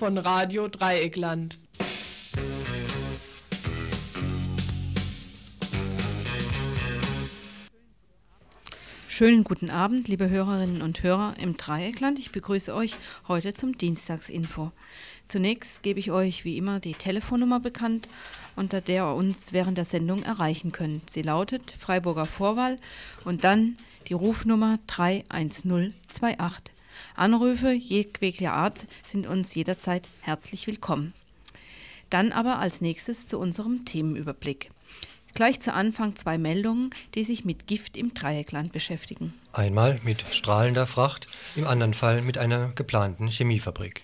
von Radio Dreieckland. Schönen guten Abend, liebe Hörerinnen und Hörer im Dreieckland. Ich begrüße euch heute zum Dienstagsinfo. Zunächst gebe ich euch wie immer die Telefonnummer bekannt, unter der ihr uns während der Sendung erreichen könnt. Sie lautet Freiburger Vorwahl und dann die Rufnummer 31028. Anrufe jeglicher Art sind uns jederzeit herzlich willkommen. Dann aber als nächstes zu unserem Themenüberblick. Gleich zu Anfang zwei Meldungen, die sich mit Gift im Dreieckland beschäftigen. Einmal mit strahlender Fracht, im anderen Fall mit einer geplanten Chemiefabrik.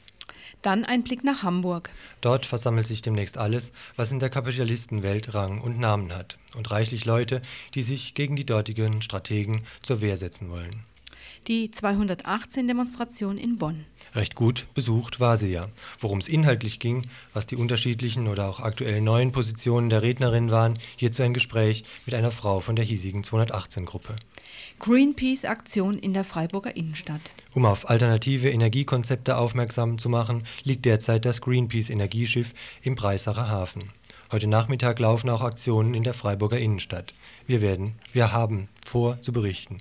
Dann ein Blick nach Hamburg. Dort versammelt sich demnächst alles, was in der Kapitalistenwelt Rang und Namen hat. Und reichlich Leute, die sich gegen die dortigen Strategen zur Wehr setzen wollen. Die 218-Demonstration in Bonn. Recht gut besucht war sie ja. Worum es inhaltlich ging, was die unterschiedlichen oder auch aktuell neuen Positionen der Rednerin waren, hierzu ein Gespräch mit einer Frau von der hiesigen 218-Gruppe. Greenpeace-Aktion in der Freiburger Innenstadt. Um auf alternative Energiekonzepte aufmerksam zu machen, liegt derzeit das Greenpeace-Energieschiff im Breisacher Hafen. Heute Nachmittag laufen auch Aktionen in der Freiburger Innenstadt. Wir werden, wir haben vor zu berichten.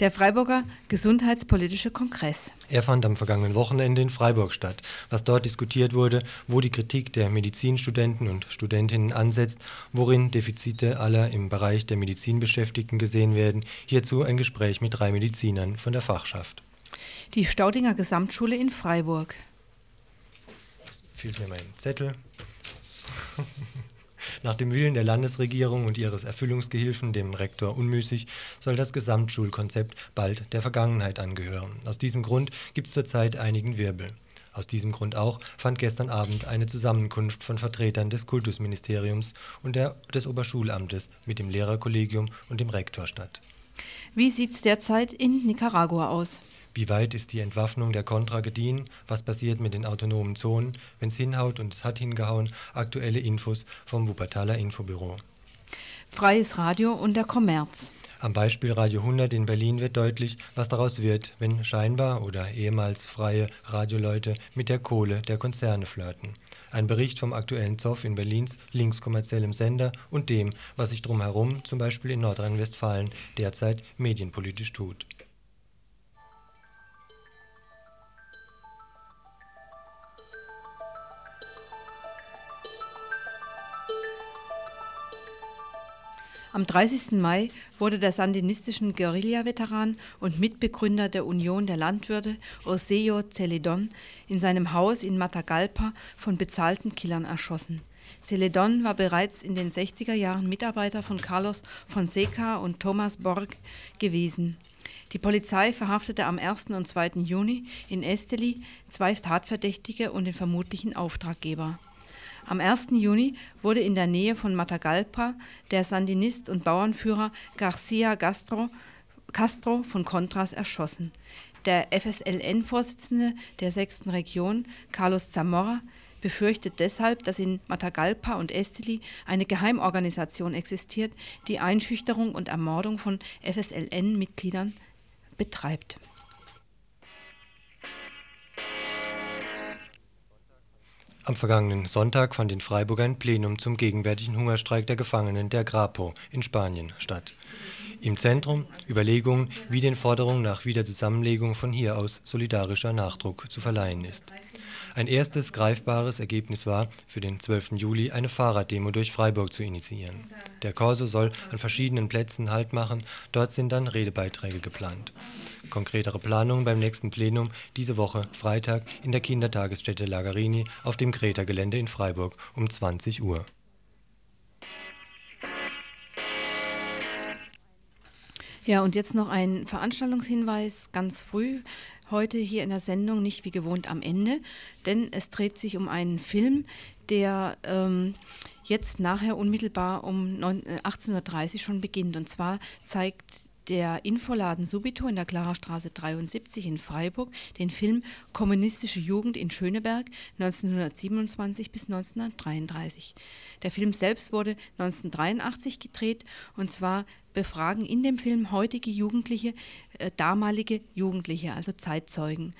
Der Freiburger Gesundheitspolitische Kongress. Er fand am vergangenen Wochenende in Freiburg statt. Was dort diskutiert wurde, wo die Kritik der Medizinstudenten und Studentinnen ansetzt, worin Defizite aller im Bereich der Medizin Beschäftigten gesehen werden, hierzu ein Gespräch mit drei Medizinern von der Fachschaft. Die Staudinger Gesamtschule in Freiburg. Fehlt mir mein Zettel. Nach dem Willen der Landesregierung und ihres Erfüllungsgehilfen, dem Rektor Unmüßig, soll das Gesamtschulkonzept bald der Vergangenheit angehören. Aus diesem Grund gibt es zurzeit einigen Wirbel. Aus diesem Grund auch fand gestern Abend eine Zusammenkunft von Vertretern des Kultusministeriums und der, des Oberschulamtes mit dem Lehrerkollegium und dem Rektor statt. Wie sieht es derzeit in Nicaragua aus? Wie weit ist die Entwaffnung der Contra gediehen? Was passiert mit den autonomen Zonen? Wenn's hinhaut und es hat hingehauen, aktuelle Infos vom Wuppertaler Infobüro. Freies Radio und der Kommerz. Am Beispiel Radio 100 in Berlin wird deutlich, was daraus wird, wenn scheinbar oder ehemals freie Radioleute mit der Kohle der Konzerne flirten. Ein Bericht vom aktuellen Zoff in Berlins linkskommerziellem Sender und dem, was sich drumherum, zum Beispiel in Nordrhein-Westfalen, derzeit medienpolitisch tut. Am 30. Mai wurde der sandinistischen Guerilla-Veteran und Mitbegründer der Union der Landwirte Oseo Celedon in seinem Haus in Matagalpa von bezahlten Killern erschossen. Celedon war bereits in den 60er Jahren Mitarbeiter von Carlos Fonseca und Thomas Borg gewesen. Die Polizei verhaftete am 1. und 2. Juni in Esteli zwei Tatverdächtige und den vermutlichen Auftraggeber. Am 1. Juni wurde in der Nähe von Matagalpa der Sandinist und Bauernführer Garcia Castro, Castro von Contras erschossen. Der FSLN-Vorsitzende der 6. Region, Carlos Zamora, befürchtet deshalb, dass in Matagalpa und Esteli eine Geheimorganisation existiert, die Einschüchterung und Ermordung von FSLN-Mitgliedern betreibt. Am vergangenen Sonntag fand in Freiburg ein Plenum zum gegenwärtigen Hungerstreik der Gefangenen der Grapo in Spanien statt. Im Zentrum Überlegungen, wie den Forderungen nach Wiederzusammenlegung von hier aus solidarischer Nachdruck zu verleihen ist. Ein erstes greifbares Ergebnis war, für den 12. Juli eine Fahrraddemo durch Freiburg zu initiieren. Der Corso soll an verschiedenen Plätzen Halt machen, dort sind dann Redebeiträge geplant. Konkretere Planungen beim nächsten Plenum diese Woche Freitag in der Kindertagesstätte Lagarini auf dem Greta-Gelände in Freiburg um 20 Uhr. Ja, und jetzt noch ein Veranstaltungshinweis ganz früh heute hier in der Sendung, nicht wie gewohnt am Ende, denn es dreht sich um einen Film, der ähm, jetzt nachher unmittelbar um 18.30 Uhr schon beginnt. Und zwar zeigt der Infoladen Subito in der Klarastraße 73 in Freiburg den Film Kommunistische Jugend in Schöneberg 1927 bis 1933. Der Film selbst wurde 1983 gedreht und zwar befragen in dem Film heutige Jugendliche, äh, damalige Jugendliche, also Zeitzeugen.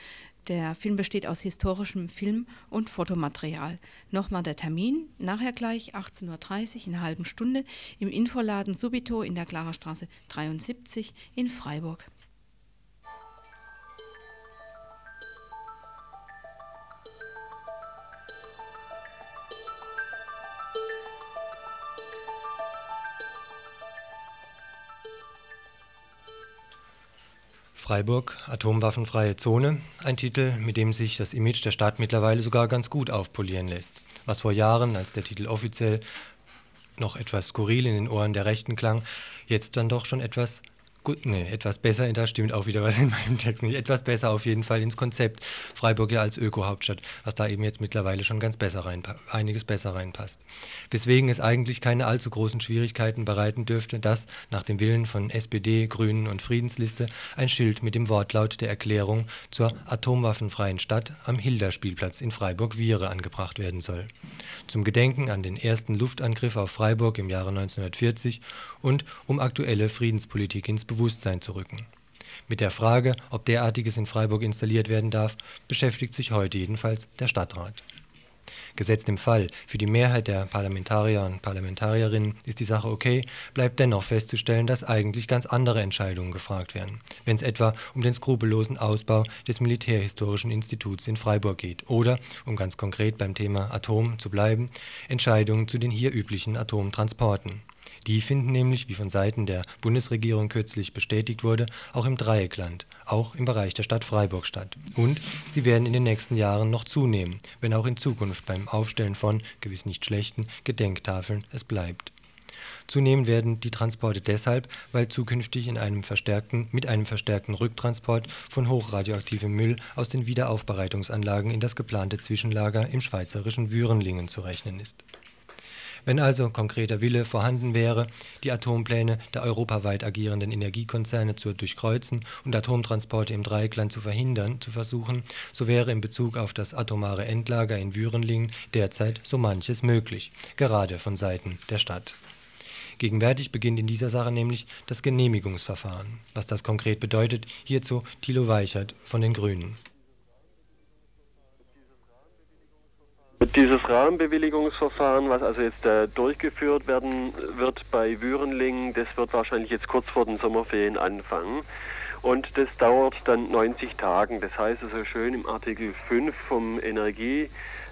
Der Film besteht aus historischem Film- und Fotomaterial. Nochmal der Termin, nachher gleich 18.30 Uhr in einer halben Stunde im Infoladen Subito in der Klarerstraße 73 in Freiburg. Freiburg, atomwaffenfreie Zone, ein Titel, mit dem sich das Image der Stadt mittlerweile sogar ganz gut aufpolieren lässt. Was vor Jahren, als der Titel offiziell noch etwas skurril in den Ohren der Rechten klang, jetzt dann doch schon etwas Gut, nee, etwas besser, da stimmt auch wieder was in meinem Text nicht. Etwas besser auf jeden Fall ins Konzept Freiburg ja als Öko-Hauptstadt, was da eben jetzt mittlerweile schon ganz besser rein, einiges besser reinpasst. Weswegen es eigentlich keine allzu großen Schwierigkeiten bereiten dürfte, dass nach dem Willen von SPD, Grünen und Friedensliste ein Schild mit dem Wortlaut der Erklärung zur atomwaffenfreien Stadt am Hilderspielplatz in Freiburg-Viere angebracht werden soll. Zum Gedenken an den ersten Luftangriff auf Freiburg im Jahre 1940 und um aktuelle Friedenspolitik ins Bewusstsein zu rücken. Mit der Frage, ob derartiges in Freiburg installiert werden darf, beschäftigt sich heute jedenfalls der Stadtrat. Gesetzt im Fall, für die Mehrheit der Parlamentarier und Parlamentarierinnen ist die Sache okay, bleibt dennoch festzustellen, dass eigentlich ganz andere Entscheidungen gefragt werden, wenn es etwa um den skrupellosen Ausbau des Militärhistorischen Instituts in Freiburg geht oder, um ganz konkret beim Thema Atom zu bleiben, Entscheidungen zu den hier üblichen Atomtransporten. Die finden nämlich, wie von Seiten der Bundesregierung kürzlich bestätigt wurde, auch im Dreieckland, auch im Bereich der Stadt Freiburg statt. Und sie werden in den nächsten Jahren noch zunehmen, wenn auch in Zukunft beim Aufstellen von, gewiss nicht schlechten, Gedenktafeln es bleibt. Zunehmend werden die Transporte deshalb, weil zukünftig in einem verstärkten, mit einem verstärkten Rücktransport von hochradioaktivem Müll aus den Wiederaufbereitungsanlagen in das geplante Zwischenlager im schweizerischen Würenlingen zu rechnen ist wenn also konkreter Wille vorhanden wäre, die Atompläne der europaweit agierenden Energiekonzerne zu durchkreuzen und Atomtransporte im Dreieckland zu verhindern zu versuchen, so wäre in Bezug auf das atomare Endlager in Würenlingen derzeit so manches möglich, gerade von Seiten der Stadt. Gegenwärtig beginnt in dieser Sache nämlich das Genehmigungsverfahren. Was das konkret bedeutet, hierzu Thilo Weichert von den Grünen. Dieses Rahmenbewilligungsverfahren, was also jetzt äh, durchgeführt werden wird bei Würenlingen, das wird wahrscheinlich jetzt kurz vor den Sommerferien anfangen. Und das dauert dann 90 Tagen. Das heißt also schön im Artikel 5 vom Energie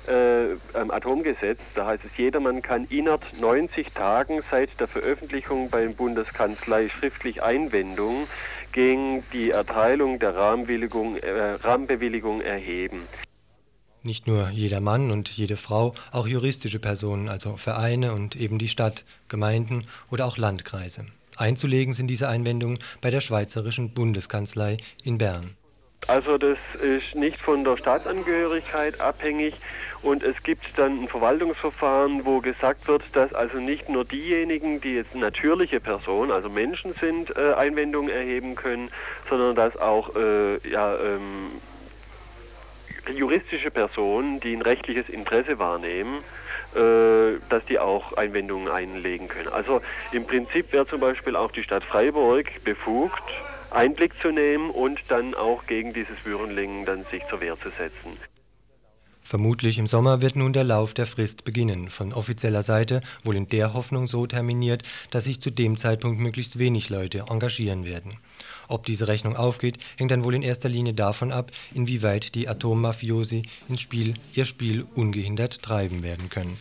äh, Atomgesetz, da heißt es, jedermann kann innerhalb 90 Tagen seit der Veröffentlichung beim Bundeskanzlei schriftlich Einwendungen gegen die Erteilung der äh, Rahmenbewilligung erheben. Nicht nur jeder Mann und jede Frau, auch juristische Personen, also Vereine und eben die Stadt, Gemeinden oder auch Landkreise. Einzulegen sind diese Einwendungen bei der Schweizerischen Bundeskanzlei in Bern. Also das ist nicht von der Staatsangehörigkeit abhängig und es gibt dann ein Verwaltungsverfahren, wo gesagt wird, dass also nicht nur diejenigen, die jetzt natürliche Personen, also Menschen sind, äh, Einwendungen erheben können, sondern dass auch äh, ja, ähm, juristische Personen, die ein rechtliches Interesse wahrnehmen, äh, dass die auch Einwendungen einlegen können. Also im Prinzip wäre zum Beispiel auch die Stadt Freiburg befugt, Einblick zu nehmen und dann auch gegen dieses Würenlingen dann sich zur Wehr zu setzen. Vermutlich im Sommer wird nun der Lauf der Frist beginnen, von offizieller Seite wohl in der Hoffnung so terminiert, dass sich zu dem Zeitpunkt möglichst wenig Leute engagieren werden. Ob diese Rechnung aufgeht, hängt dann wohl in erster Linie davon ab, inwieweit die Atommafiosi ins Spiel ihr Spiel ungehindert treiben werden können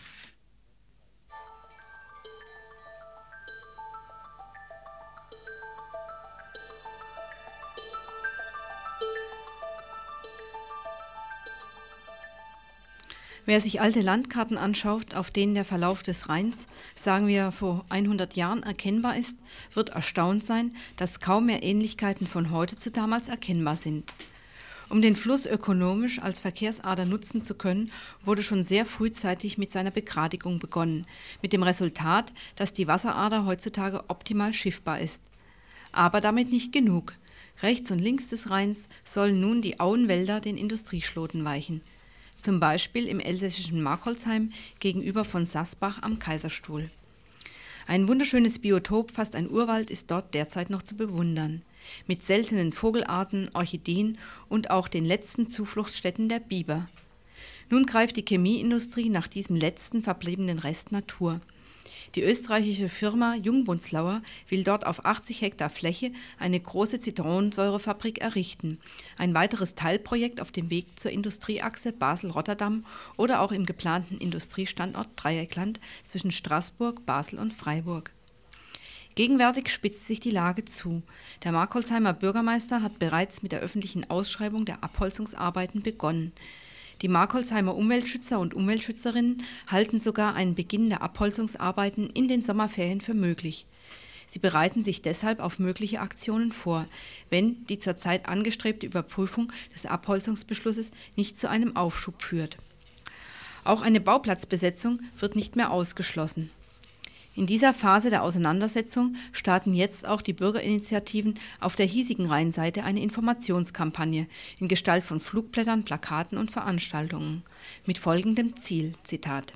Wer sich alte Landkarten anschaut, auf denen der Verlauf des Rheins, sagen wir vor 100 Jahren, erkennbar ist, wird erstaunt sein, dass kaum mehr Ähnlichkeiten von heute zu damals erkennbar sind. Um den Fluss ökonomisch als Verkehrsader nutzen zu können, wurde schon sehr frühzeitig mit seiner Begradigung begonnen, mit dem Resultat, dass die Wasserader heutzutage optimal schiffbar ist. Aber damit nicht genug. Rechts und links des Rheins sollen nun die Auenwälder den Industrieschloten weichen zum Beispiel im elsässischen Markholzheim gegenüber von Sassbach am Kaiserstuhl. Ein wunderschönes Biotop, fast ein Urwald, ist dort derzeit noch zu bewundern. mit seltenen Vogelarten, Orchideen und auch den letzten Zufluchtsstätten der Biber. Nun greift die Chemieindustrie nach diesem letzten verbliebenen Rest Natur. Die österreichische Firma Jungbunzlauer will dort auf 80 Hektar Fläche eine große Zitronensäurefabrik errichten. Ein weiteres Teilprojekt auf dem Weg zur Industrieachse Basel-Rotterdam oder auch im geplanten Industriestandort Dreieckland zwischen Straßburg, Basel und Freiburg. Gegenwärtig spitzt sich die Lage zu. Der Markholzheimer Bürgermeister hat bereits mit der öffentlichen Ausschreibung der Abholzungsarbeiten begonnen. Die Markholzheimer Umweltschützer und Umweltschützerinnen halten sogar einen Beginn der Abholzungsarbeiten in den Sommerferien für möglich. Sie bereiten sich deshalb auf mögliche Aktionen vor, wenn die zurzeit angestrebte Überprüfung des Abholzungsbeschlusses nicht zu einem Aufschub führt. Auch eine Bauplatzbesetzung wird nicht mehr ausgeschlossen. In dieser Phase der Auseinandersetzung starten jetzt auch die Bürgerinitiativen auf der hiesigen Rheinseite eine Informationskampagne in Gestalt von Flugblättern, Plakaten und Veranstaltungen mit folgendem Ziel: Zitat.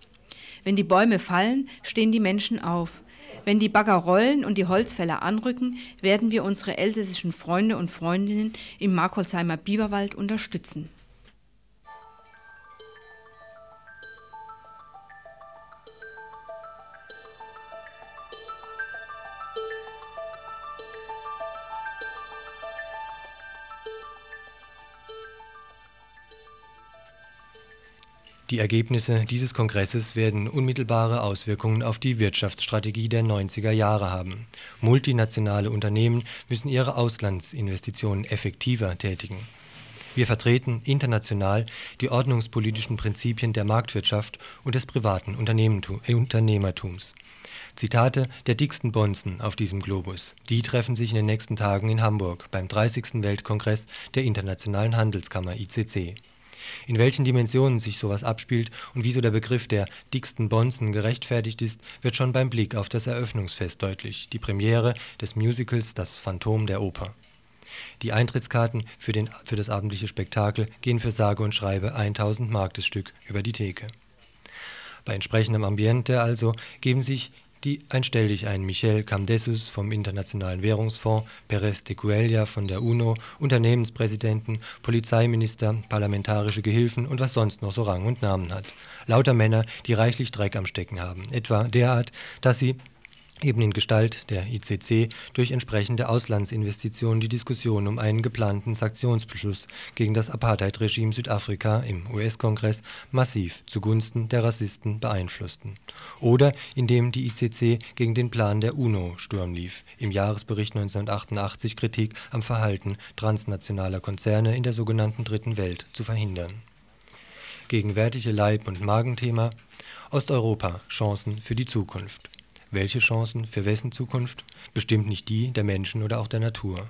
Wenn die Bäume fallen, stehen die Menschen auf. Wenn die Bagger rollen und die Holzfäller anrücken, werden wir unsere elsässischen Freunde und Freundinnen im Markolsheimer Biberwald unterstützen. Die Ergebnisse dieses Kongresses werden unmittelbare Auswirkungen auf die Wirtschaftsstrategie der 90er Jahre haben. Multinationale Unternehmen müssen ihre Auslandsinvestitionen effektiver tätigen. Wir vertreten international die ordnungspolitischen Prinzipien der Marktwirtschaft und des privaten Unternehmertums. Zitate der dicksten Bonzen auf diesem Globus. Die treffen sich in den nächsten Tagen in Hamburg beim 30. Weltkongress der Internationalen Handelskammer ICC. In welchen Dimensionen sich sowas abspielt und wieso der Begriff der dicksten Bonzen gerechtfertigt ist, wird schon beim Blick auf das Eröffnungsfest deutlich, die Premiere des Musicals Das Phantom der Oper. Die Eintrittskarten für, den, für das abendliche Spektakel gehen für sage und schreibe 1000 Mark das Stück über die Theke. Bei entsprechendem Ambiente also geben sich die ein Michel Camdesus vom Internationalen Währungsfonds, Perez de Cuellar von der UNO, Unternehmenspräsidenten, Polizeiminister, parlamentarische Gehilfen und was sonst noch so Rang und Namen hat. Lauter Männer, die reichlich Dreck am Stecken haben, etwa derart, dass sie eben in Gestalt der ICC durch entsprechende Auslandsinvestitionen die Diskussion um einen geplanten Sanktionsbeschluss gegen das Apartheid-Regime Südafrika im US-Kongress massiv zugunsten der Rassisten beeinflussten. Oder indem die ICC gegen den Plan der UNO Sturm lief, im Jahresbericht 1988 Kritik am Verhalten transnationaler Konzerne in der sogenannten Dritten Welt zu verhindern. Gegenwärtige Leib- und Magenthema Osteuropa Chancen für die Zukunft welche Chancen für wessen Zukunft? Bestimmt nicht die der Menschen oder auch der Natur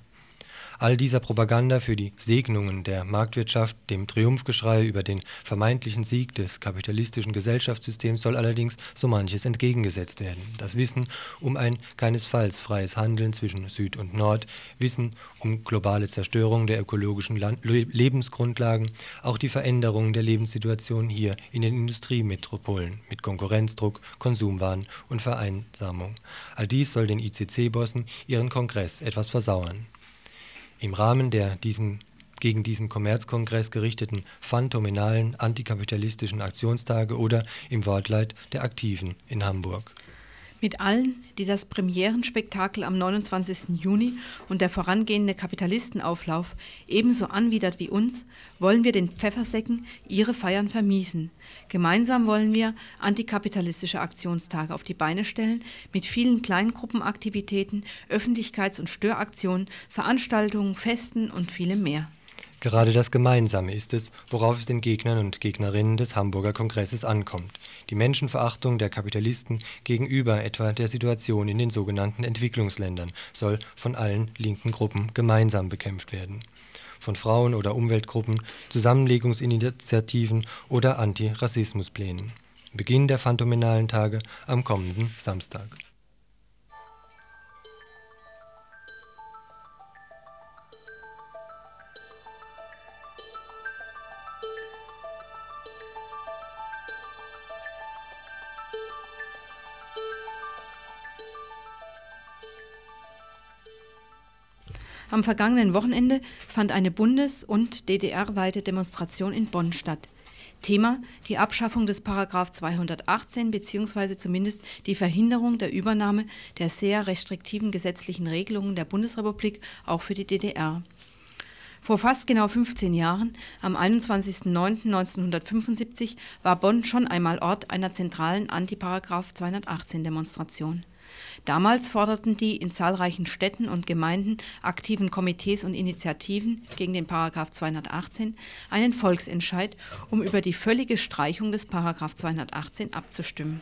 All dieser Propaganda für die Segnungen der Marktwirtschaft, dem Triumphgeschrei über den vermeintlichen Sieg des kapitalistischen Gesellschaftssystems soll allerdings so manches entgegengesetzt werden. Das Wissen um ein keinesfalls freies Handeln zwischen Süd und Nord, Wissen um globale Zerstörung der ökologischen Land Lebensgrundlagen, auch die Veränderung der Lebenssituation hier in den Industriemetropolen mit Konkurrenzdruck, Konsumwahn und Vereinsamung. All dies soll den ICC-Bossen ihren Kongress etwas versauern im Rahmen der gegen diesen Kommerzkongress gerichteten phantomenalen antikapitalistischen Aktionstage oder im Wortleit der Aktiven in Hamburg mit allen, die das Premierenspektakel am 29. Juni und der vorangehende Kapitalistenauflauf ebenso anwidert wie uns, wollen wir den Pfeffersäcken ihre Feiern vermiesen. Gemeinsam wollen wir antikapitalistische Aktionstage auf die Beine stellen, mit vielen Kleingruppenaktivitäten, Öffentlichkeits- und Störaktionen, Veranstaltungen, Festen und vielem mehr. Gerade das Gemeinsame ist es, worauf es den Gegnern und Gegnerinnen des Hamburger Kongresses ankommt. Die Menschenverachtung der Kapitalisten gegenüber etwa der Situation in den sogenannten Entwicklungsländern soll von allen linken Gruppen gemeinsam bekämpft werden. Von Frauen- oder Umweltgruppen, Zusammenlegungsinitiativen oder Antirassismusplänen. Beginn der phantomenalen Tage am kommenden Samstag. Am vergangenen Wochenende fand eine bundes- und DDR-weite Demonstration in Bonn statt. Thema die Abschaffung des Paragraph 218 bzw. zumindest die Verhinderung der Übernahme der sehr restriktiven gesetzlichen Regelungen der Bundesrepublik auch für die DDR. Vor fast genau 15 Jahren, am 21.09.1975, war Bonn schon einmal Ort einer zentralen Antiparagraph 218 Demonstration. Damals forderten die in zahlreichen Städten und Gemeinden aktiven Komitees und Initiativen gegen den Paragraph 218 einen Volksentscheid, um über die völlige Streichung des Paragraph 218 abzustimmen.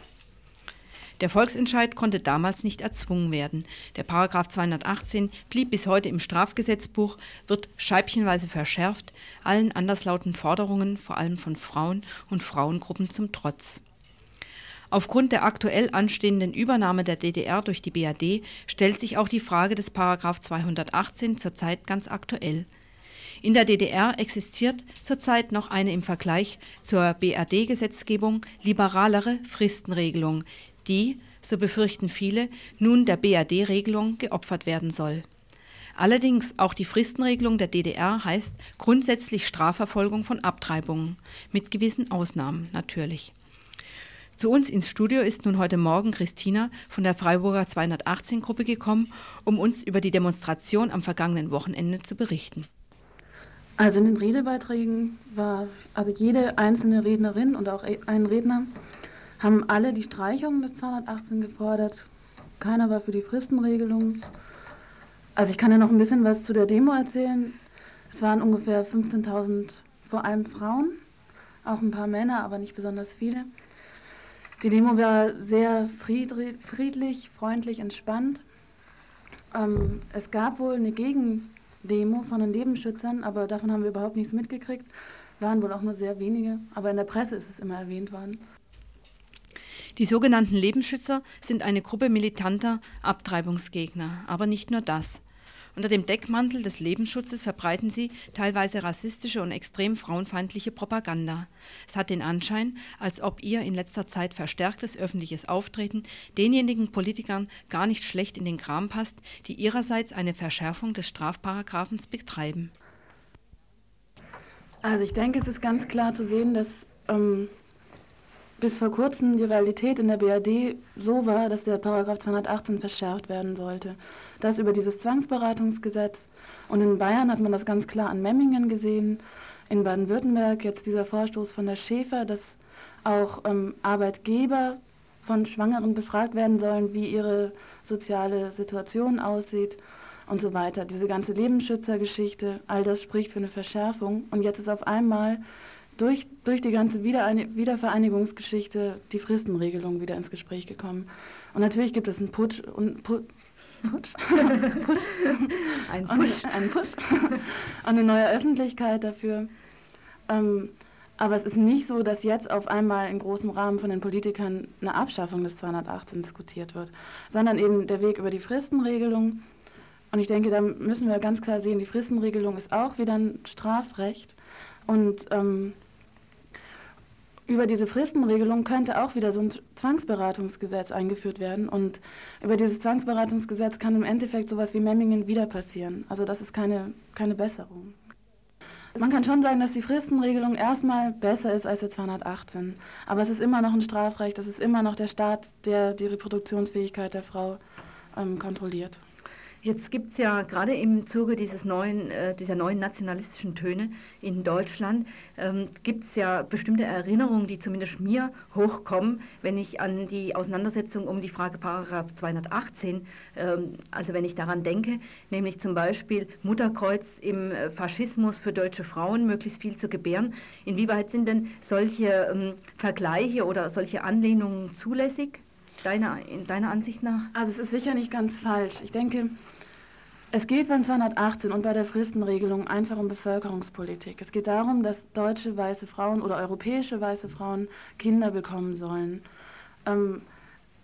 Der Volksentscheid konnte damals nicht erzwungen werden. Der Paragraph 218 blieb bis heute im Strafgesetzbuch, wird scheibchenweise verschärft, allen anderslauten Forderungen, vor allem von Frauen und Frauengruppen zum Trotz. Aufgrund der aktuell anstehenden Übernahme der DDR durch die BRD stellt sich auch die Frage des Paragraph 218 zurzeit ganz aktuell. In der DDR existiert zurzeit noch eine im Vergleich zur BRD-Gesetzgebung liberalere Fristenregelung, die, so befürchten viele, nun der BRD-Regelung geopfert werden soll. Allerdings auch die Fristenregelung der DDR heißt grundsätzlich Strafverfolgung von Abtreibungen, mit gewissen Ausnahmen natürlich. Zu uns ins Studio ist nun heute Morgen Christina von der Freiburger 218-Gruppe gekommen, um uns über die Demonstration am vergangenen Wochenende zu berichten. Also in den Redebeiträgen war, also jede einzelne Rednerin und auch ein Redner haben alle die Streichung des 218 gefordert. Keiner war für die Fristenregelung. Also ich kann ja noch ein bisschen was zu der Demo erzählen. Es waren ungefähr 15.000 vor allem Frauen, auch ein paar Männer, aber nicht besonders viele. Die Demo war sehr friedlich, freundlich, entspannt. Ähm, es gab wohl eine Gegendemo von den Nebenschützern, aber davon haben wir überhaupt nichts mitgekriegt. Waren wohl auch nur sehr wenige, aber in der Presse ist es immer erwähnt worden. Die sogenannten Lebensschützer sind eine Gruppe militanter Abtreibungsgegner, aber nicht nur das. Unter dem Deckmantel des Lebensschutzes verbreiten sie teilweise rassistische und extrem frauenfeindliche Propaganda. Es hat den Anschein, als ob ihr in letzter Zeit verstärktes öffentliches Auftreten denjenigen Politikern gar nicht schlecht in den Kram passt, die ihrerseits eine Verschärfung des Strafparagraphens betreiben. Also ich denke, es ist ganz klar zu sehen, dass ähm, bis vor kurzem die Realität in der BRD so war, dass der Paragraph 218 verschärft werden sollte. Das über dieses Zwangsberatungsgesetz. Und in Bayern hat man das ganz klar an Memmingen gesehen. In Baden-Württemberg jetzt dieser Vorstoß von der Schäfer, dass auch ähm, Arbeitgeber von Schwangeren befragt werden sollen, wie ihre soziale Situation aussieht und so weiter. Diese ganze Lebensschützergeschichte, all das spricht für eine Verschärfung. Und jetzt ist auf einmal durch, durch die ganze Wiedervereinigungsgeschichte die Fristenregelung wieder ins Gespräch gekommen. Und natürlich gibt es einen Putsch und Putsch. Putsch? Push. Ein Push. Und, ein Push. und eine neue Öffentlichkeit dafür. Ähm, aber es ist nicht so, dass jetzt auf einmal in großem Rahmen von den Politikern eine Abschaffung des 218 diskutiert wird, sondern eben der Weg über die Fristenregelung. Und ich denke, da müssen wir ganz klar sehen, die Fristenregelung ist auch wieder ein Strafrecht. Und ähm, über diese Fristenregelung könnte auch wieder so ein Zwangsberatungsgesetz eingeführt werden. Und über dieses Zwangsberatungsgesetz kann im Endeffekt sowas wie Memmingen wieder passieren. Also das ist keine, keine Besserung. Man kann schon sagen, dass die Fristenregelung erstmal besser ist als der 218. Aber es ist immer noch ein Strafrecht, es ist immer noch der Staat, der die Reproduktionsfähigkeit der Frau ähm, kontrolliert. Jetzt gibt es ja gerade im Zuge dieses neuen, äh, dieser neuen nationalistischen Töne in Deutschland, ähm, gibt es ja bestimmte Erinnerungen, die zumindest mir hochkommen, wenn ich an die Auseinandersetzung um die Frage Paragraph 218, ähm, also wenn ich daran denke, nämlich zum Beispiel Mutterkreuz im äh, Faschismus für deutsche Frauen möglichst viel zu gebären. Inwieweit sind denn solche ähm, Vergleiche oder solche Anlehnungen zulässig? Deiner, in deiner Ansicht nach? Also es ist sicher nicht ganz falsch. Ich denke, es geht beim 218 und bei der Fristenregelung einfach um Bevölkerungspolitik. Es geht darum, dass deutsche weiße Frauen oder europäische weiße Frauen Kinder bekommen sollen. Ähm,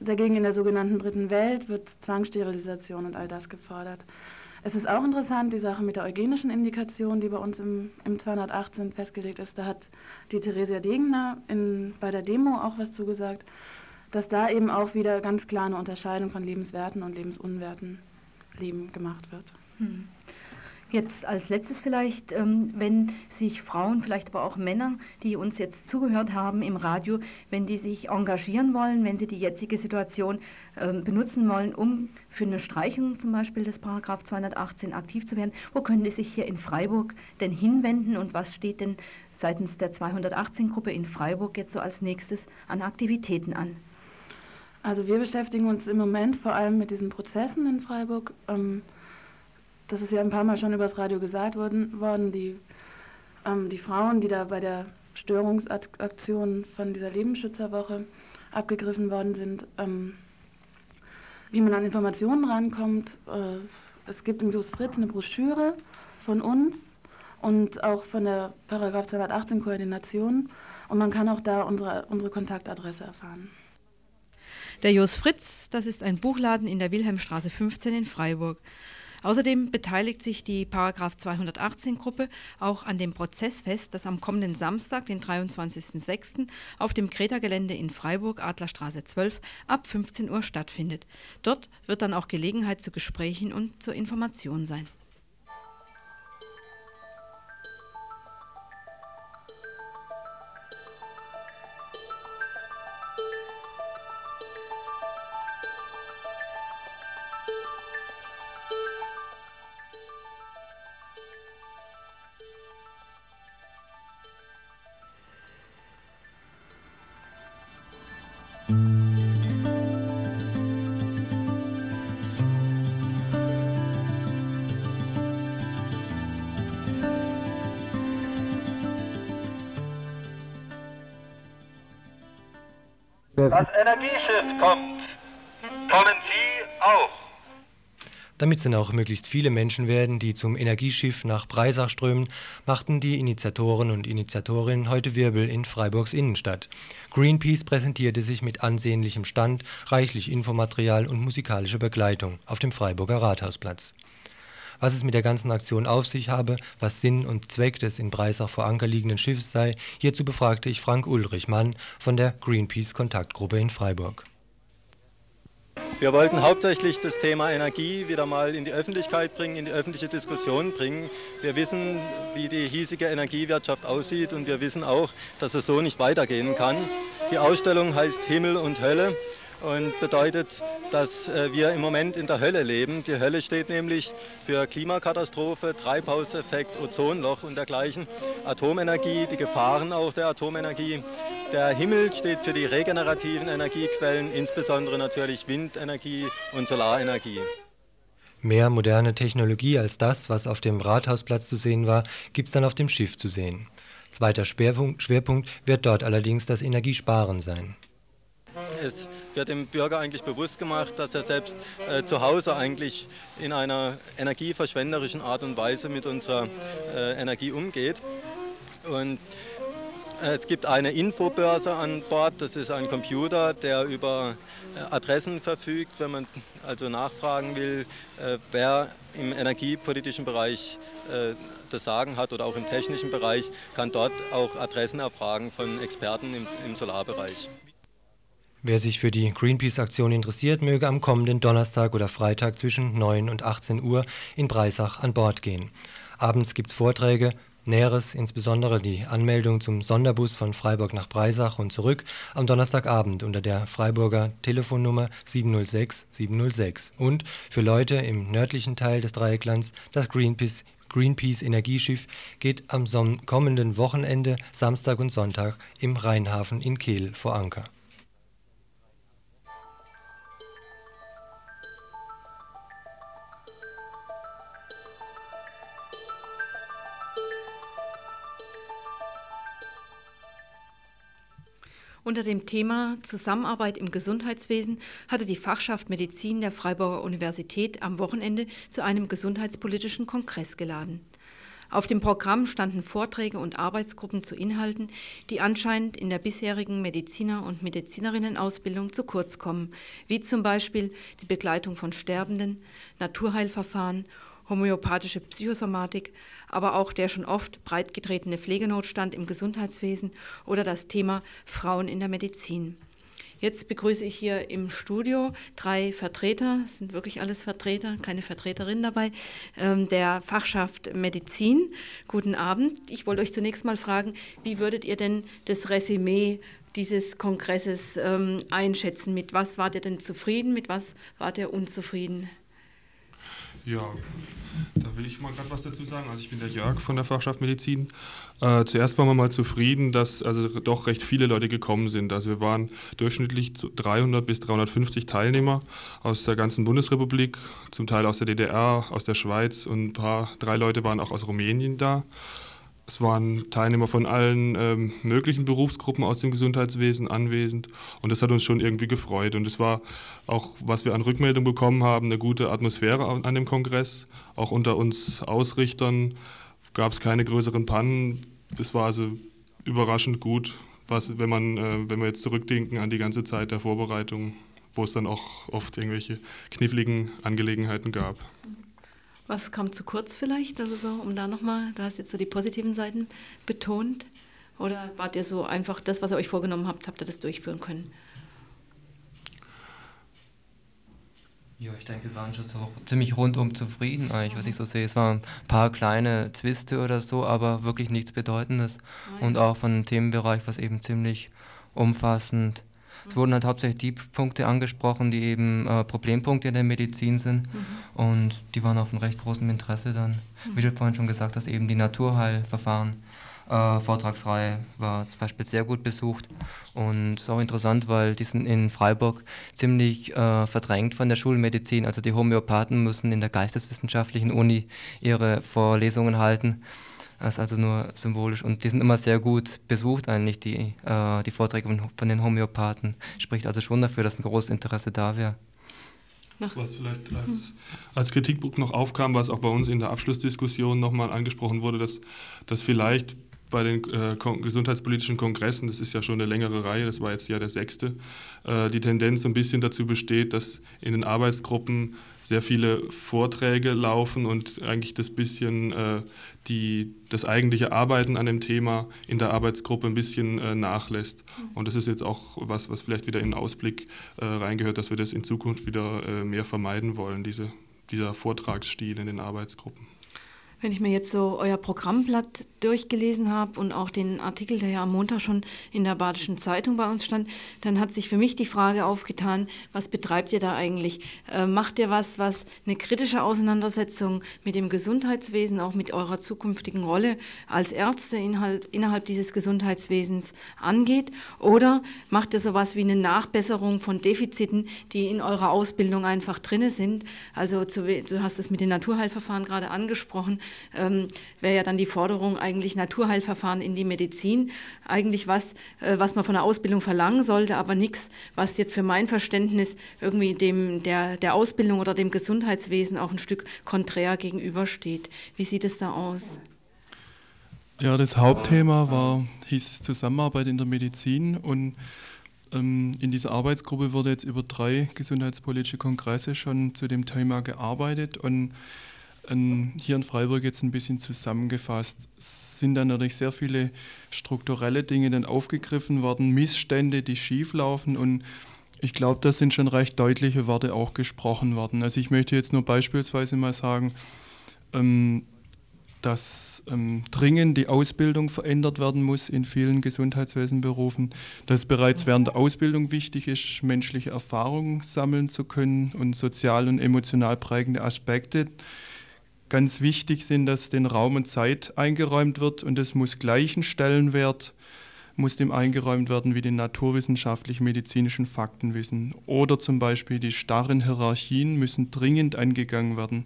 dagegen in der sogenannten Dritten Welt wird Zwangssterilisation und all das gefordert. Es ist auch interessant, die Sache mit der eugenischen Indikation, die bei uns im, im 218 festgelegt ist. Da hat die Theresia Degener in, bei der Demo auch was zugesagt dass da eben auch wieder ganz klar eine Unterscheidung von lebenswerten und lebensunwerten Leben gemacht wird. Hm. Jetzt als letztes vielleicht, ähm, wenn sich Frauen, vielleicht aber auch Männer, die uns jetzt zugehört haben im Radio, wenn die sich engagieren wollen, wenn sie die jetzige Situation ähm, benutzen wollen, um für eine Streichung zum Beispiel des Paragraph 218 aktiv zu werden, wo können die sich hier in Freiburg denn hinwenden und was steht denn seitens der 218-Gruppe in Freiburg jetzt so als nächstes an Aktivitäten an? Also wir beschäftigen uns im Moment vor allem mit diesen Prozessen in Freiburg. Ähm, das ist ja ein paar Mal schon übers Radio gesagt worden, worden die, ähm, die Frauen, die da bei der Störungsaktion von dieser Lebensschützerwoche abgegriffen worden sind, ähm, wie man an Informationen rankommt. Äh, es gibt im Just Fritz eine Broschüre von uns und auch von der Paragraph 218 Koordination und man kann auch da unsere, unsere Kontaktadresse erfahren. Der Jos Fritz, das ist ein Buchladen in der Wilhelmstraße 15 in Freiburg. Außerdem beteiligt sich die Paragraph 218 Gruppe auch an dem Prozessfest, das am kommenden Samstag, den 23.06. auf dem Kreta-Gelände in Freiburg, Adlerstraße 12, ab 15 Uhr stattfindet. Dort wird dann auch Gelegenheit zu Gesprächen und zur Information sein. Das Energieschiff kommt. Kommen Sie auch. Damit es dann auch möglichst viele Menschen werden, die zum Energieschiff nach Breisach strömen, machten die Initiatoren und Initiatorinnen heute Wirbel in Freiburgs Innenstadt. Greenpeace präsentierte sich mit ansehnlichem Stand, reichlich Infomaterial und musikalischer Begleitung auf dem Freiburger Rathausplatz. Was es mit der ganzen Aktion auf sich habe, was Sinn und Zweck des in Breisach vor Anker liegenden Schiffes sei, hierzu befragte ich Frank Ulrich Mann von der Greenpeace Kontaktgruppe in Freiburg. Wir wollten hauptsächlich das Thema Energie wieder mal in die Öffentlichkeit bringen, in die öffentliche Diskussion bringen. Wir wissen, wie die hiesige Energiewirtschaft aussieht und wir wissen auch, dass es so nicht weitergehen kann. Die Ausstellung heißt Himmel und Hölle und bedeutet, dass äh, wir im Moment in der Hölle leben. Die Hölle steht nämlich für Klimakatastrophe, Treibhauseffekt, Ozonloch und dergleichen, Atomenergie, die Gefahren auch der Atomenergie. Der Himmel steht für die regenerativen Energiequellen, insbesondere natürlich Windenergie und Solarenergie. Mehr moderne Technologie als das, was auf dem Rathausplatz zu sehen war, gibt es dann auf dem Schiff zu sehen. Zweiter Schwerpunkt wird dort allerdings das Energiesparen sein. Es wird dem Bürger eigentlich bewusst gemacht, dass er selbst äh, zu Hause eigentlich in einer energieverschwenderischen Art und Weise mit unserer äh, Energie umgeht. Und äh, es gibt eine Infobörse an Bord, das ist ein Computer, der über äh, Adressen verfügt, wenn man also nachfragen will, äh, wer im energiepolitischen Bereich das Sagen hat oder auch im technischen Bereich, kann dort auch Adressen erfragen von Experten im, im Solarbereich. Wer sich für die Greenpeace-Aktion interessiert, möge am kommenden Donnerstag oder Freitag zwischen 9 und 18 Uhr in Breisach an Bord gehen. Abends gibt es Vorträge, Näheres, insbesondere die Anmeldung zum Sonderbus von Freiburg nach Breisach und zurück, am Donnerstagabend unter der Freiburger Telefonnummer 706 706. Und für Leute im nördlichen Teil des Dreiecklands das Greenpeace Greenpeace Energieschiff geht am kommenden Wochenende, Samstag und Sonntag, im Rheinhafen in Kehl vor Anker. Unter dem Thema Zusammenarbeit im Gesundheitswesen hatte die Fachschaft Medizin der Freiburger Universität am Wochenende zu einem gesundheitspolitischen Kongress geladen. Auf dem Programm standen Vorträge und Arbeitsgruppen zu Inhalten, die anscheinend in der bisherigen Mediziner- und Medizinerinnenausbildung zu kurz kommen, wie zum Beispiel die Begleitung von Sterbenden, Naturheilverfahren homöopathische Psychosomatik, aber auch der schon oft breitgetretene Pflegenotstand im Gesundheitswesen oder das Thema Frauen in der Medizin. Jetzt begrüße ich hier im Studio drei Vertreter, es sind wirklich alles Vertreter, keine Vertreterin dabei, ähm, der Fachschaft Medizin. Guten Abend. Ich wollte euch zunächst mal fragen, wie würdet ihr denn das Resümee dieses Kongresses ähm, einschätzen? Mit was wart ihr denn zufrieden, mit was wart ihr unzufrieden? Ja, da will ich mal gerade was dazu sagen. Also ich bin der Jörg von der Fachschaft Medizin. Äh, zuerst waren wir mal zufrieden, dass also doch recht viele Leute gekommen sind. Also wir waren durchschnittlich 300 bis 350 Teilnehmer aus der ganzen Bundesrepublik, zum Teil aus der DDR, aus der Schweiz und ein paar, drei Leute waren auch aus Rumänien da. Es waren Teilnehmer von allen ähm, möglichen Berufsgruppen aus dem Gesundheitswesen anwesend und das hat uns schon irgendwie gefreut. Und es war auch, was wir an Rückmeldung bekommen haben, eine gute Atmosphäre an dem Kongress. Auch unter uns Ausrichtern gab es keine größeren Pannen. Das war also überraschend gut, was, wenn, man, äh, wenn wir jetzt zurückdenken an die ganze Zeit der Vorbereitung, wo es dann auch oft irgendwelche kniffligen Angelegenheiten gab. Was kam zu kurz vielleicht? Also so, um da nochmal, du hast jetzt so die positiven Seiten betont. Oder wart ihr so einfach das, was ihr euch vorgenommen habt, habt ihr das durchführen können? Ja, ich denke, wir waren schon so ziemlich rundum zufrieden eigentlich, was ich so sehe. Es waren ein paar kleine Zwiste oder so, aber wirklich nichts Bedeutendes. Ah, Und auch von dem Themenbereich, was eben ziemlich umfassend es wurden halt hauptsächlich die Punkte angesprochen, die eben äh, Problempunkte in der Medizin sind. Mhm. Und die waren auf einem recht großen Interesse dann. Mhm. Wie du vorhin schon gesagt hast, eben die Naturheilverfahren. Äh, Vortragsreihe war zum Beispiel sehr gut besucht und ist auch interessant, weil die sind in Freiburg ziemlich äh, verdrängt von der Schulmedizin. Also die Homöopathen müssen in der geisteswissenschaftlichen Uni ihre Vorlesungen halten das ist also nur symbolisch und die sind immer sehr gut besucht eigentlich, die, äh, die Vorträge von, von, den Homöopathen. Spricht also schon dafür, dass ein großes Interesse da wäre. Was vielleicht als, als Kritikpunkt noch aufkam, was auch bei uns in der Abschlussdiskussion nochmal angesprochen wurde, dass, dass vielleicht bei den äh, gesundheitspolitischen Kongressen, das ist ja schon eine längere Reihe, das war jetzt ja der sechste, äh, die Tendenz so ein bisschen dazu besteht, dass in den Arbeitsgruppen sehr viele Vorträge laufen und eigentlich das bisschen äh, die, das eigentliche Arbeiten an dem Thema in der Arbeitsgruppe ein bisschen äh, nachlässt. Und das ist jetzt auch was, was vielleicht wieder in den Ausblick äh, reingehört, dass wir das in Zukunft wieder äh, mehr vermeiden wollen, diese, dieser Vortragsstil in den Arbeitsgruppen. Wenn ich mir jetzt so euer Programmblatt durchgelesen habe und auch den Artikel, der ja am Montag schon in der Badischen Zeitung bei uns stand, dann hat sich für mich die Frage aufgetan, was betreibt ihr da eigentlich? Äh, macht ihr was, was eine kritische Auseinandersetzung mit dem Gesundheitswesen, auch mit eurer zukünftigen Rolle als Ärzte innerhalb, innerhalb dieses Gesundheitswesens angeht? Oder macht ihr sowas wie eine Nachbesserung von Defiziten, die in eurer Ausbildung einfach drinne sind? Also zu, du hast es mit den Naturheilverfahren gerade angesprochen ähm, wäre ja dann die Forderung eigentlich Naturheilverfahren in die Medizin. Eigentlich was, äh, was man von der Ausbildung verlangen sollte, aber nichts, was jetzt für mein Verständnis irgendwie dem, der, der Ausbildung oder dem Gesundheitswesen auch ein Stück konträr gegenübersteht. Wie sieht es da aus? Ja, das Hauptthema war, hieß Zusammenarbeit in der Medizin und ähm, in dieser Arbeitsgruppe wurde jetzt über drei gesundheitspolitische Kongresse schon zu dem Thema gearbeitet und hier in Freiburg jetzt ein bisschen zusammengefasst, sind dann natürlich sehr viele strukturelle Dinge dann aufgegriffen worden, Missstände, die schieflaufen und ich glaube, da sind schon recht deutliche Worte auch gesprochen worden. Also ich möchte jetzt nur beispielsweise mal sagen, ähm, dass ähm, dringend die Ausbildung verändert werden muss in vielen Gesundheitswesenberufen, dass bereits während der Ausbildung wichtig ist, menschliche Erfahrungen sammeln zu können und sozial und emotional prägende Aspekte ganz wichtig sind, dass den Raum und Zeit eingeräumt wird und es muss gleichen Stellenwert muss dem eingeräumt werden wie den naturwissenschaftlich-medizinischen Faktenwissen. Oder zum Beispiel die starren Hierarchien müssen dringend angegangen werden.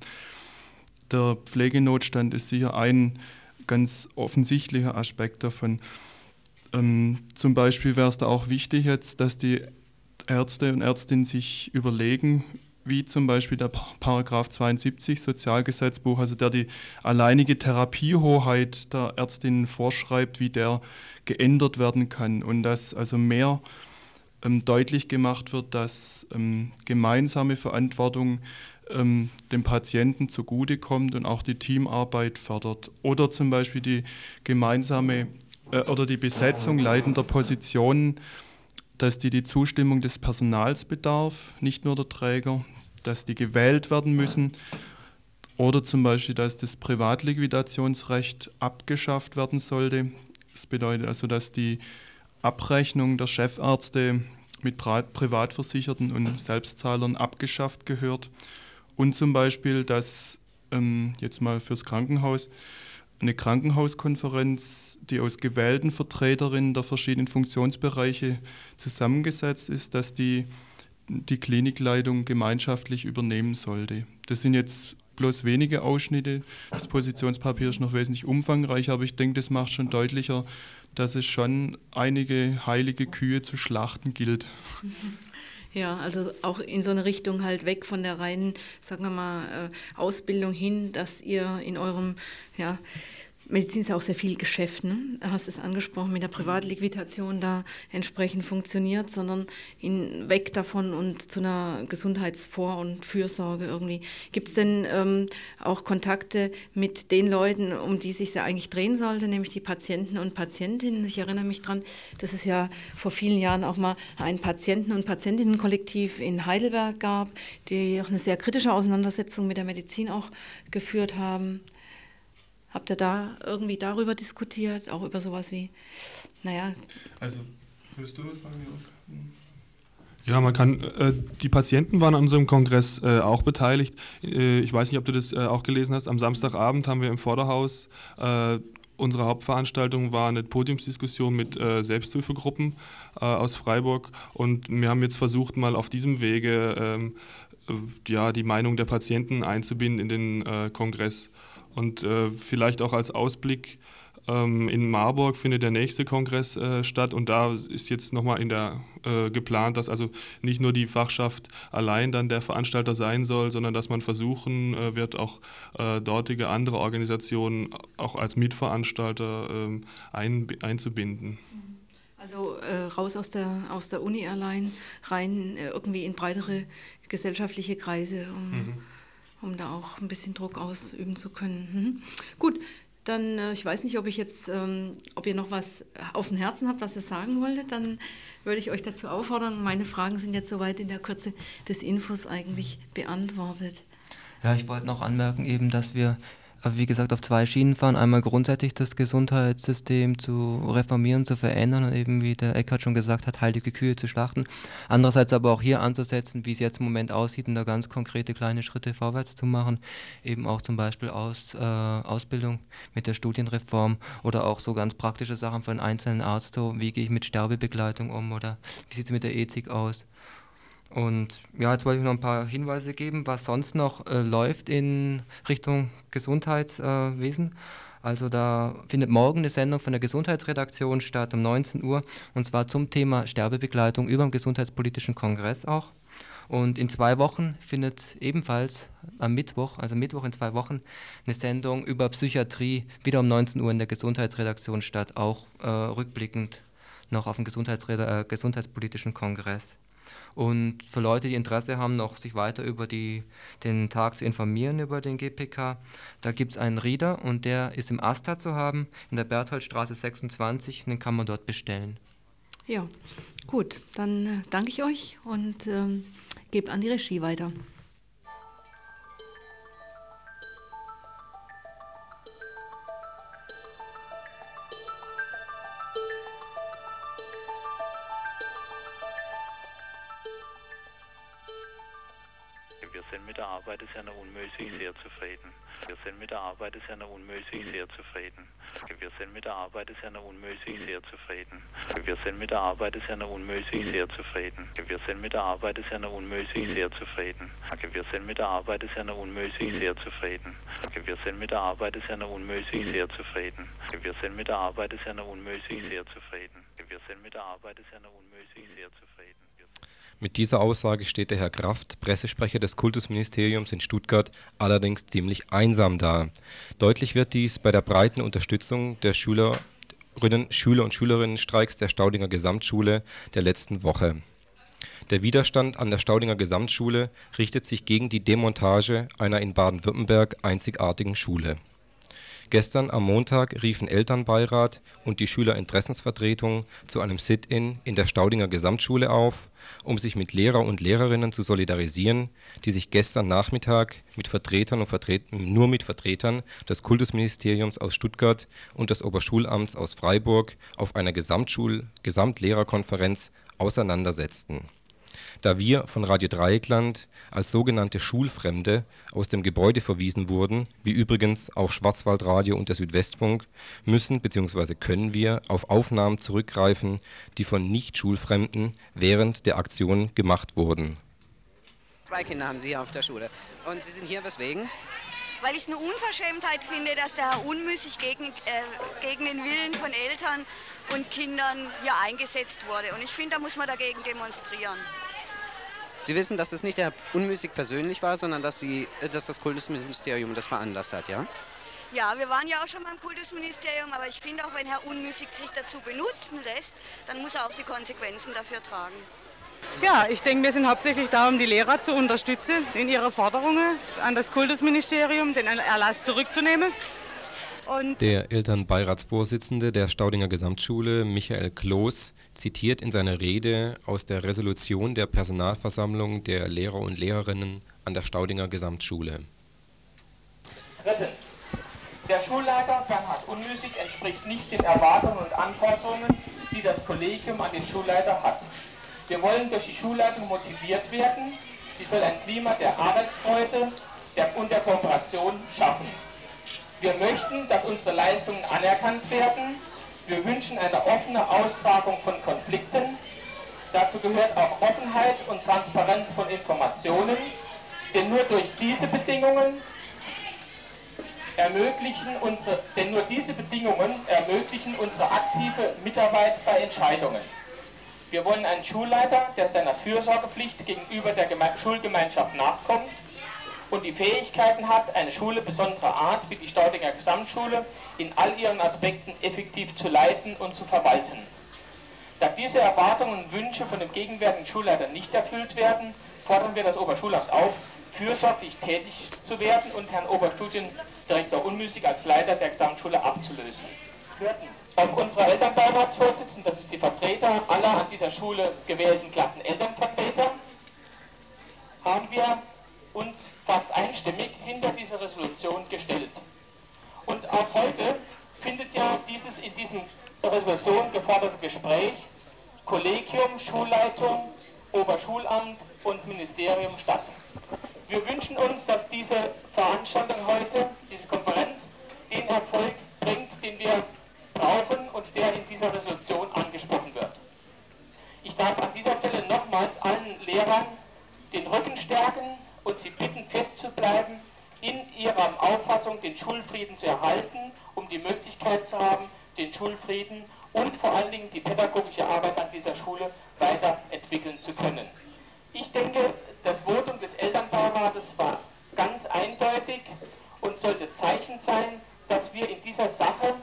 Der Pflegenotstand ist sicher ein ganz offensichtlicher Aspekt davon. Ähm, zum Beispiel wäre es da auch wichtig jetzt, dass die Ärzte und Ärztinnen sich überlegen, wie zum Beispiel der Paragraph 72 Sozialgesetzbuch, also der die alleinige Therapiehoheit der Ärztinnen vorschreibt, wie der geändert werden kann und dass also mehr ähm, deutlich gemacht wird, dass ähm, gemeinsame Verantwortung ähm, dem Patienten zugutekommt und auch die Teamarbeit fördert. Oder zum Beispiel die gemeinsame äh, oder die Besetzung leitender Positionen dass die die Zustimmung des Personals bedarf, nicht nur der Träger, dass die gewählt werden müssen oder zum Beispiel, dass das Privatliquidationsrecht abgeschafft werden sollte. Das bedeutet also, dass die Abrechnung der Chefärzte mit Privatversicherten und Selbstzahlern abgeschafft gehört. Und zum Beispiel, dass ähm, jetzt mal fürs Krankenhaus eine Krankenhauskonferenz, die aus gewählten Vertreterinnen der verschiedenen Funktionsbereiche zusammengesetzt ist, dass die die Klinikleitung gemeinschaftlich übernehmen sollte. Das sind jetzt bloß wenige Ausschnitte. Das Positionspapier ist noch wesentlich umfangreicher, aber ich denke, das macht schon deutlicher, dass es schon einige heilige Kühe zu schlachten gilt. Ja, also auch in so eine Richtung halt weg von der reinen, sagen wir mal, äh, Ausbildung hin, dass ihr in eurem, ja, Medizin ist ja auch sehr viel Geschäft, ne? Du hast es angesprochen, mit der Privatliquidation da entsprechend funktioniert, sondern in, weg davon und zu einer Gesundheitsvor- und Fürsorge irgendwie. Gibt es denn ähm, auch Kontakte mit den Leuten, um die sich ja eigentlich drehen sollte, nämlich die Patienten und Patientinnen? Ich erinnere mich daran, dass es ja vor vielen Jahren auch mal ein Patienten- und Patientinnenkollektiv in Heidelberg gab, die auch eine sehr kritische Auseinandersetzung mit der Medizin auch geführt haben. Habt ihr da irgendwie darüber diskutiert, auch über sowas wie, naja. Also, willst du was sagen, Jörg? Ja, man kann, äh, die Patienten waren an unserem Kongress äh, auch beteiligt. Äh, ich weiß nicht, ob du das äh, auch gelesen hast. Am Samstagabend haben wir im Vorderhaus äh, unsere Hauptveranstaltung war eine Podiumsdiskussion mit äh, Selbsthilfegruppen aus Freiburg und wir haben jetzt versucht, mal auf diesem Wege ähm, ja, die Meinung der Patienten einzubinden in den Kongress. Und äh, vielleicht auch als Ausblick, ähm, in Marburg findet der nächste Kongress äh, statt und da ist jetzt nochmal in der äh, geplant, dass also nicht nur die Fachschaft allein dann der Veranstalter sein soll, sondern dass man versuchen äh, wird, auch äh, dortige andere Organisationen auch als Mitveranstalter ähm, ein, einzubinden. Also äh, raus aus der, aus der Uni allein, rein äh, irgendwie in breitere gesellschaftliche Kreise. Um mhm um da auch ein bisschen Druck ausüben zu können. Mhm. Gut, dann, äh, ich weiß nicht, ob ich jetzt, ähm, ob ihr noch was auf dem Herzen habt, was ihr sagen wolltet, dann würde ich euch dazu auffordern. Meine Fragen sind jetzt soweit in der Kürze des Infos eigentlich beantwortet. Ja, ich wollte noch anmerken eben, dass wir wie gesagt, auf zwei Schienen fahren. Einmal grundsätzlich das Gesundheitssystem zu reformieren, zu verändern und eben, wie der Eckhardt schon gesagt hat, heilige Kühe zu schlachten. Andererseits aber auch hier anzusetzen, wie es jetzt im Moment aussieht und da ganz konkrete kleine Schritte vorwärts zu machen. Eben auch zum Beispiel aus, äh, Ausbildung mit der Studienreform oder auch so ganz praktische Sachen für einen einzelnen Arzt, so wie gehe ich mit Sterbebegleitung um oder wie sieht es mit der Ethik aus. Und ja, jetzt wollte ich noch ein paar Hinweise geben, was sonst noch äh, läuft in Richtung Gesundheitswesen. Also da findet morgen eine Sendung von der Gesundheitsredaktion statt um 19 Uhr und zwar zum Thema Sterbebegleitung über den Gesundheitspolitischen Kongress auch. Und in zwei Wochen findet ebenfalls am Mittwoch, also Mittwoch in zwei Wochen, eine Sendung über Psychiatrie wieder um 19 Uhr in der Gesundheitsredaktion statt, auch äh, rückblickend noch auf dem Gesundheitsreda äh, Gesundheitspolitischen Kongress. Und für Leute, die Interesse haben, noch sich weiter über die, den Tag zu informieren über den GPK, da gibt es einen Reader und der ist im Asta zu haben, in der Bertholdstraße 26, den kann man dort bestellen. Ja, gut, dann äh, danke ich euch und ähm, gebe an die Regie weiter. Arbeit des Herrn Unmöglich sehr zufrieden. Wir sind mit der Arbeit des Herrn Unmöglich sehr zufrieden. Wir sind mit der Arbeit des Herrn Unmöglich sehr zufrieden. Wir sind mit der Arbeit des Herrn Unmöglich sehr zufrieden. Wir sind mit der Arbeit des Herrn Unmöglich sehr zufrieden. Wir sind mit der Arbeit des Herrn Unmöglich sehr zufrieden. Wir sind mit der Arbeit des Herrn Unmöglich sehr zufrieden. Wir sind mit der Arbeit des Herrn Unmöglich sehr zufrieden. Wir sind mit der Arbeit des Herrn Unmöglich sehr zufrieden. Mit dieser Aussage steht der Herr Kraft, Pressesprecher des Kultusministeriums in Stuttgart, allerdings ziemlich einsam da. Deutlich wird dies bei der breiten Unterstützung der Schülerinnen, Schüler und Schülerinnenstreiks der Staudinger Gesamtschule der letzten Woche. Der Widerstand an der Staudinger Gesamtschule richtet sich gegen die Demontage einer in Baden-Württemberg einzigartigen Schule Gestern am Montag riefen Elternbeirat und die Schülerinteressensvertretung zu einem Sit-in in der Staudinger Gesamtschule auf, um sich mit Lehrer und Lehrerinnen zu solidarisieren, die sich gestern Nachmittag mit Vertretern und Vertret nur mit Vertretern des Kultusministeriums aus Stuttgart und des Oberschulamts aus Freiburg auf einer Gesamtschul Gesamtlehrerkonferenz auseinandersetzten da wir von Radio Dreieckland als sogenannte Schulfremde aus dem Gebäude verwiesen wurden, wie übrigens auch Schwarzwaldradio und der Südwestfunk, müssen bzw. können wir auf Aufnahmen zurückgreifen, die von Nicht-Schulfremden während der Aktion gemacht wurden. Zwei Kinder haben Sie hier auf der Schule. Und Sie sind hier weswegen? weil ich es eine Unverschämtheit finde, dass der Herr unmüßig gegen, äh, gegen den Willen von Eltern und Kindern hier eingesetzt wurde. Und ich finde, da muss man dagegen demonstrieren. Sie wissen, dass es nicht der Unmüßig persönlich war, sondern dass, Sie, äh, dass das Kultusministerium das veranlasst hat, ja? Ja, wir waren ja auch schon beim Kultusministerium, aber ich finde auch, wenn Herr Unmüßig sich dazu benutzen lässt, dann muss er auch die Konsequenzen dafür tragen. Ja, ich denke, wir sind hauptsächlich da, um die Lehrer zu unterstützen in ihrer Forderungen an das Kultusministerium, den Erlass zurückzunehmen. Und der Elternbeiratsvorsitzende der Staudinger Gesamtschule, Michael Kloß, zitiert in seiner Rede aus der Resolution der Personalversammlung der Lehrer und Lehrerinnen an der Staudinger Gesamtschule. Drittens. Der Schulleiter Bernhard Unmüßig entspricht nicht den Erwartungen und Anforderungen, die das Kollegium an den Schulleiter hat. Wir wollen durch die Schulleitung motiviert werden. Sie soll ein Klima der Arbeitsfreude und der Kooperation schaffen. Wir möchten, dass unsere Leistungen anerkannt werden. Wir wünschen eine offene Austragung von Konflikten. Dazu gehört auch Offenheit und Transparenz von Informationen, denn nur durch diese Bedingungen ermöglichen unsere, denn nur diese Bedingungen ermöglichen unsere aktive Mitarbeit bei Entscheidungen. Wir wollen einen Schulleiter, der seiner Fürsorgepflicht gegenüber der Schulgemeinschaft nachkommt und die Fähigkeiten hat, eine Schule besonderer Art wie die Staudinger Gesamtschule in all ihren Aspekten effektiv zu leiten und zu verwalten. Da diese Erwartungen und Wünsche von dem gegenwärtigen Schulleiter nicht erfüllt werden, fordern wir das Oberschulamt auf, fürsorglich tätig zu werden und Herrn Oberstudiendirektor Unmüßig als Leiter der Gesamtschule abzulösen. Auf unserer Elternbeiratsvorsitzenden, das ist die Vertreter aller an dieser Schule gewählten Klassenelternvertreter, haben wir uns fast einstimmig hinter diese Resolution gestellt. Und auch heute findet ja dieses in diesem Resolution geforderte Gespräch Kollegium, Schulleitung, Oberschulamt und Ministerium statt. Wir wünschen uns, dass diese Veranstaltung heute, diese Konferenz, den Erfolg bringt, den wir brauchen und der in dieser Resolution angesprochen wird. Ich darf an dieser Stelle nochmals allen Lehrern den Rücken stärken, und sie bitten festzubleiben, in ihrer Auffassung den Schulfrieden zu erhalten, um die Möglichkeit zu haben, den Schulfrieden und vor allen Dingen die pädagogische Arbeit an dieser Schule weiterentwickeln zu können. Ich denke, das Votum des Elternbeirates war ganz eindeutig und sollte Zeichen sein, dass wir in dieser Sache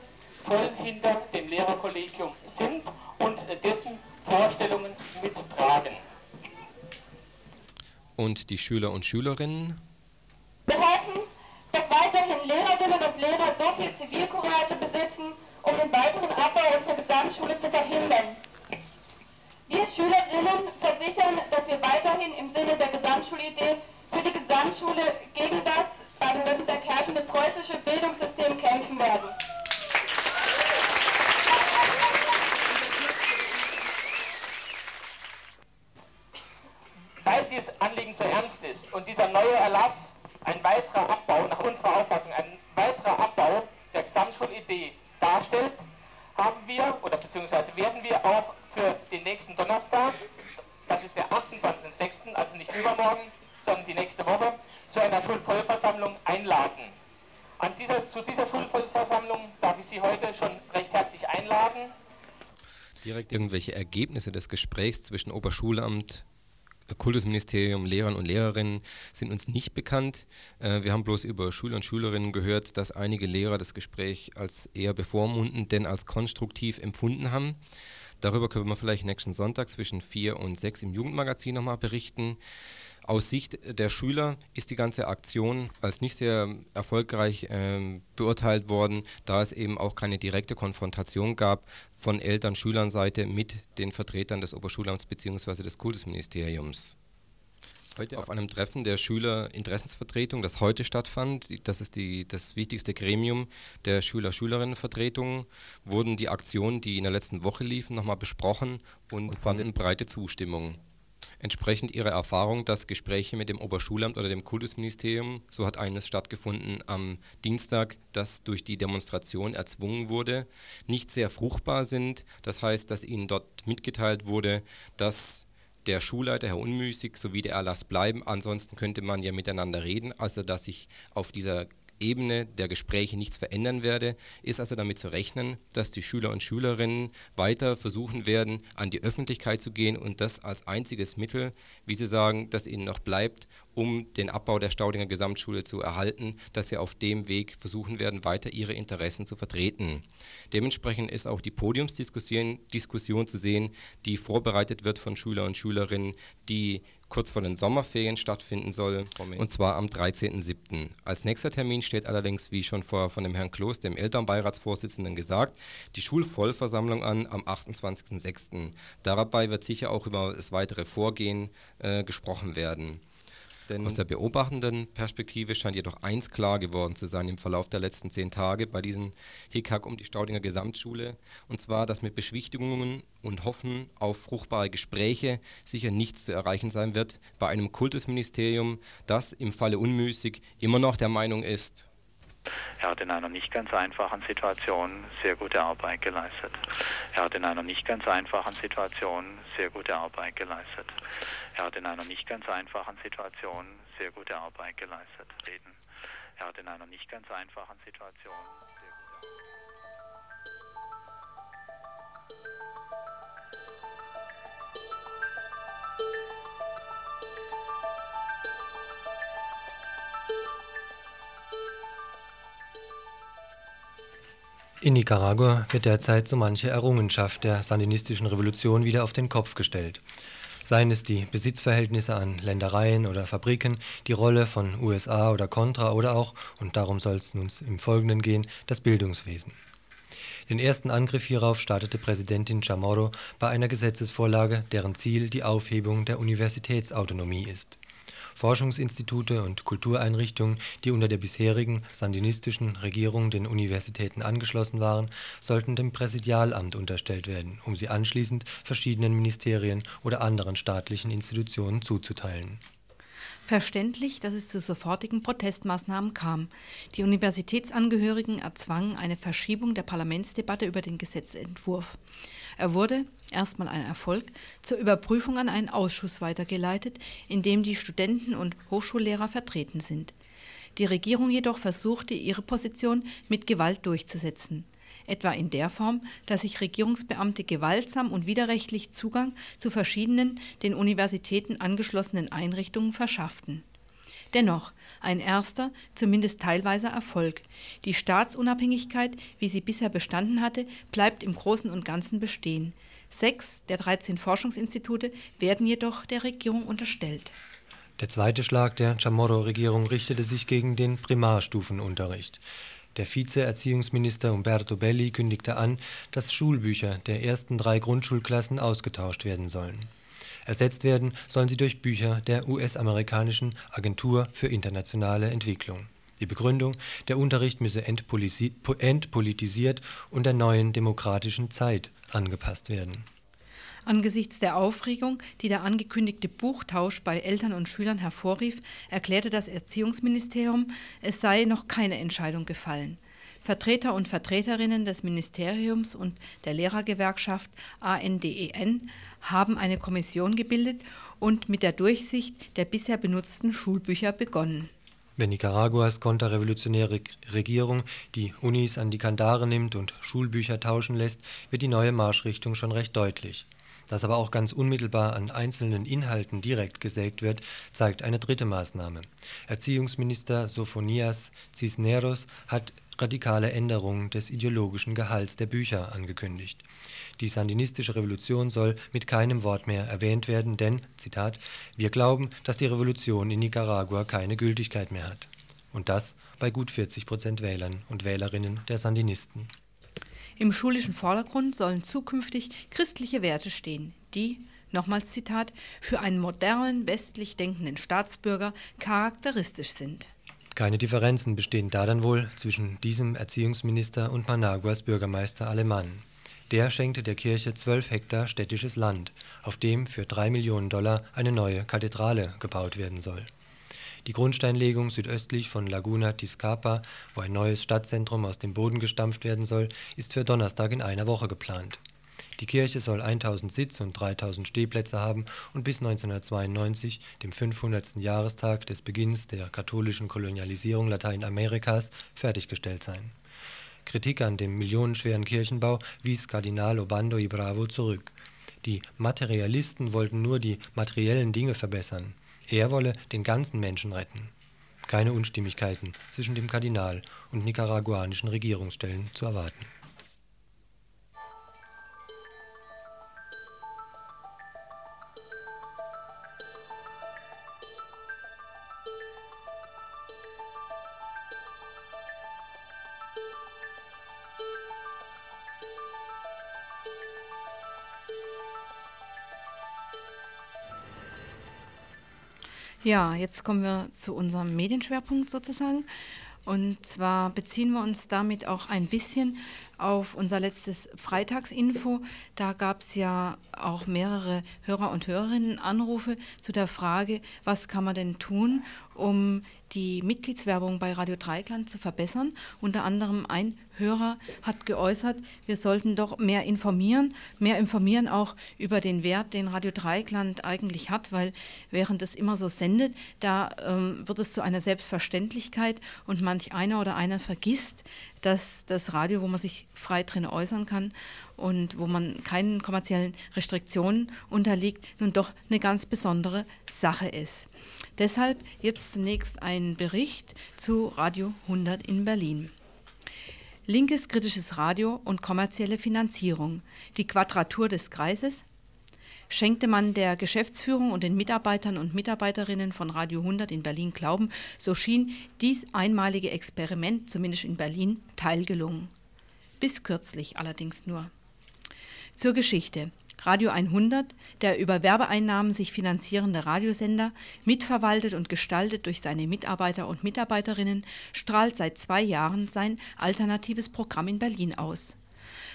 voll hinter dem Lehrerkollegium sind und dessen Vorstellungen mittragen und die Schüler und Schülerinnen. Irgendwelche Ergebnisse des Gesprächs zwischen Oberschulamt, Kultusministerium, Lehrern und Lehrerinnen sind uns nicht bekannt. Äh, wir haben bloß über Schüler und Schülerinnen gehört, dass einige Lehrer das Gespräch als eher bevormundend, denn als konstruktiv empfunden haben. Darüber können wir vielleicht nächsten Sonntag zwischen 4 und 6 im Jugendmagazin nochmal berichten. Aus Sicht der Schüler ist die ganze Aktion als nicht sehr erfolgreich äh, beurteilt worden, da es eben auch keine direkte Konfrontation gab von Eltern, Schülern-Seite mit den Vertretern des Oberschulamts bzw. des Kultusministeriums. Heute auf einem Treffen der Schülerinteressensvertretung, das heute stattfand, das ist die, das wichtigste Gremium der Schüler-Schülerinnenvertretung, wurden die Aktionen, die in der letzten Woche liefen, nochmal besprochen und fanden breite Zustimmung. Entsprechend ihrer Erfahrung, dass Gespräche mit dem Oberschulamt oder dem Kultusministerium, so hat eines stattgefunden am Dienstag, das durch die Demonstration erzwungen wurde, nicht sehr fruchtbar sind. Das heißt, dass ihnen dort mitgeteilt wurde, dass der Schulleiter, Herr Unmüßig, sowie der Erlass bleiben. Ansonsten könnte man ja miteinander reden, also dass sich auf dieser Ebene der Gespräche nichts verändern werde, ist also damit zu rechnen, dass die Schüler und Schülerinnen weiter versuchen werden, an die Öffentlichkeit zu gehen und das als einziges Mittel, wie sie sagen, das ihnen noch bleibt, um den Abbau der Staudinger Gesamtschule zu erhalten, dass sie auf dem Weg versuchen werden, weiter ihre Interessen zu vertreten. Dementsprechend ist auch die Podiumsdiskussion Diskussion zu sehen, die vorbereitet wird von Schüler und Schülerinnen, die kurz vor den Sommerferien stattfinden soll, und zwar am 13.07. Als nächster Termin steht allerdings, wie schon vor von dem Herrn Kloß, dem Elternbeiratsvorsitzenden, gesagt, die Schulvollversammlung an am 28.06. Dabei wird sicher auch über das weitere Vorgehen äh, gesprochen werden. Denn Aus der beobachtenden Perspektive scheint jedoch eins klar geworden zu sein im Verlauf der letzten zehn Tage bei diesem Hickhack um die Staudinger Gesamtschule, und zwar, dass mit Beschwichtigungen und Hoffen auf fruchtbare Gespräche sicher nichts zu erreichen sein wird bei einem Kultusministerium, das im Falle unmüßig immer noch der Meinung ist, er hat in einer nicht ganz einfachen Situation sehr gute Arbeit geleistet. Er hat in einer nicht ganz einfachen Situation sehr gute Arbeit geleistet. Er hat in einer nicht ganz einfachen Situation sehr gute Arbeit geleistet. Reden. Er hat in einer nicht ganz einfachen Situation In Nicaragua wird derzeit so manche Errungenschaft der sandinistischen Revolution wieder auf den Kopf gestellt. Seien es die Besitzverhältnisse an Ländereien oder Fabriken, die Rolle von USA oder Contra oder auch, und darum soll es nun im Folgenden gehen, das Bildungswesen. Den ersten Angriff hierauf startete Präsidentin Chamorro bei einer Gesetzesvorlage, deren Ziel die Aufhebung der Universitätsautonomie ist. Forschungsinstitute und Kultureinrichtungen, die unter der bisherigen sandinistischen Regierung den Universitäten angeschlossen waren, sollten dem Präsidialamt unterstellt werden, um sie anschließend verschiedenen Ministerien oder anderen staatlichen Institutionen zuzuteilen Verständlich, dass es zu sofortigen Protestmaßnahmen kam. Die Universitätsangehörigen erzwangen eine Verschiebung der Parlamentsdebatte über den Gesetzentwurf. Er wurde, erstmal ein Erfolg, zur Überprüfung an einen Ausschuss weitergeleitet, in dem die Studenten und Hochschullehrer vertreten sind. Die Regierung jedoch versuchte, ihre Position mit Gewalt durchzusetzen etwa in der Form, dass sich Regierungsbeamte gewaltsam und widerrechtlich Zugang zu verschiedenen den Universitäten angeschlossenen Einrichtungen verschafften. Dennoch ein erster, zumindest teilweiser Erfolg. Die Staatsunabhängigkeit, wie sie bisher bestanden hatte, bleibt im Großen und Ganzen bestehen. Sechs der 13 Forschungsinstitute werden jedoch der Regierung unterstellt. Der zweite Schlag der Chamorro-Regierung richtete sich gegen den Primarstufenunterricht. Der Vize-Erziehungsminister Umberto Belli kündigte an, dass Schulbücher der ersten drei Grundschulklassen ausgetauscht werden sollen. Ersetzt werden sollen sie durch Bücher der US-amerikanischen Agentur für internationale Entwicklung. Die Begründung, der Unterricht müsse entpolitisiert und der neuen demokratischen Zeit angepasst werden Angesichts der Aufregung, die der angekündigte Buchtausch bei Eltern und Schülern hervorrief, erklärte das Erziehungsministerium, es sei noch keine Entscheidung gefallen. Vertreter und Vertreterinnen des Ministeriums und der Lehrergewerkschaft ANDEN e haben eine Kommission gebildet und mit der Durchsicht der bisher benutzten Schulbücher begonnen. Wenn Nicaraguas konterrevolutionäre Regierung die Unis an die Kandare nimmt und Schulbücher tauschen lässt, wird die neue Marschrichtung schon recht deutlich. Dass aber auch ganz unmittelbar an einzelnen Inhalten direkt gesägt wird, zeigt eine dritte Maßnahme. Erziehungsminister Sofonias Cisneros hat radikale Änderung des ideologischen Gehalts der Bücher angekündigt. Die sandinistische Revolution soll mit keinem Wort mehr erwähnt werden, denn, Zitat, wir glauben, dass die Revolution in Nicaragua keine Gültigkeit mehr hat. Und das bei gut 40 Prozent Wählern und Wählerinnen der Sandinisten. Im schulischen Vordergrund sollen zukünftig christliche Werte stehen, die, nochmals Zitat, für einen modernen, westlich denkenden Staatsbürger charakteristisch sind. Keine Differenzen bestehen da dann wohl zwischen diesem Erziehungsminister und Managuas Bürgermeister Alemann. Der schenkte der Kirche zwölf Hektar städtisches Land, auf dem für drei Millionen Dollar eine neue Kathedrale gebaut werden soll. Die Grundsteinlegung südöstlich von Laguna Tizcapa, wo ein neues Stadtzentrum aus dem Boden gestampft werden soll, ist für Donnerstag in einer Woche geplant. Die Kirche soll 1000 Sitz- und 3000 Stehplätze haben und bis 1992, dem 500. Jahrestag des Beginns der katholischen Kolonialisierung Lateinamerikas, fertiggestellt sein. Kritik an dem millionenschweren Kirchenbau wies Kardinal Obando y Bravo zurück. Die Materialisten wollten nur die materiellen Dinge verbessern. Er wolle den ganzen Menschen retten. Keine Unstimmigkeiten zwischen dem Kardinal und nicaraguanischen Regierungsstellen zu erwarten. Ja, jetzt kommen wir zu unserem Medienschwerpunkt sozusagen. Und zwar beziehen wir uns damit auch ein bisschen auf unser letztes Freitagsinfo. Da gab es ja auch mehrere Hörer und Hörerinnen Anrufe zu der Frage, was kann man denn tun, um die Mitgliedswerbung bei Radio Dreikland zu verbessern. Unter anderem ein Hörer hat geäußert, wir sollten doch mehr informieren, mehr informieren auch über den Wert, den Radio Dreikland eigentlich hat, weil während es immer so sendet, da ähm, wird es zu einer Selbstverständlichkeit und manch einer oder einer vergisst, dass das Radio, wo man sich frei drin äußern kann und wo man keinen kommerziellen Restriktionen unterliegt, nun doch eine ganz besondere Sache ist. Deshalb jetzt zunächst ein Bericht zu Radio 100 in Berlin. Linkes kritisches Radio und kommerzielle Finanzierung. Die Quadratur des Kreises. Schenkte man der Geschäftsführung und den Mitarbeitern und Mitarbeiterinnen von Radio 100 in Berlin Glauben, so schien dies einmalige Experiment, zumindest in Berlin, teilgelungen. Bis kürzlich allerdings nur. Zur Geschichte. Radio 100, der über Werbeeinnahmen sich finanzierende Radiosender, mitverwaltet und gestaltet durch seine Mitarbeiter und Mitarbeiterinnen, strahlt seit zwei Jahren sein alternatives Programm in Berlin aus.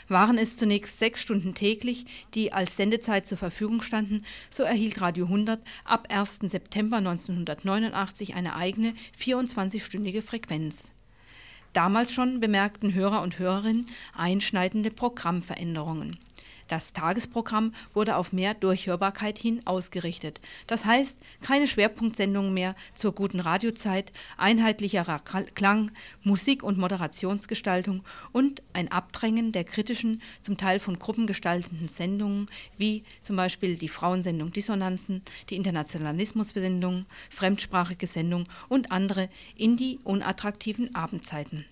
Waren es zunächst sechs Stunden täglich, die als Sendezeit zur Verfügung standen, so erhielt Radio 100 ab 1. September 1989 eine eigene 24-stündige Frequenz. Damals schon bemerkten Hörer und Hörerinnen einschneidende Programmveränderungen. Das Tagesprogramm wurde auf mehr Durchhörbarkeit hin ausgerichtet. Das heißt, keine Schwerpunktsendungen mehr zur guten Radiozeit, einheitlicherer Klang, Musik- und Moderationsgestaltung und ein Abdrängen der kritischen, zum Teil von Gruppen gestalteten Sendungen, wie zum Beispiel die Frauensendung Dissonanzen, die Internationalismus-Sendung, fremdsprachige Sendung und andere in die unattraktiven Abendzeiten.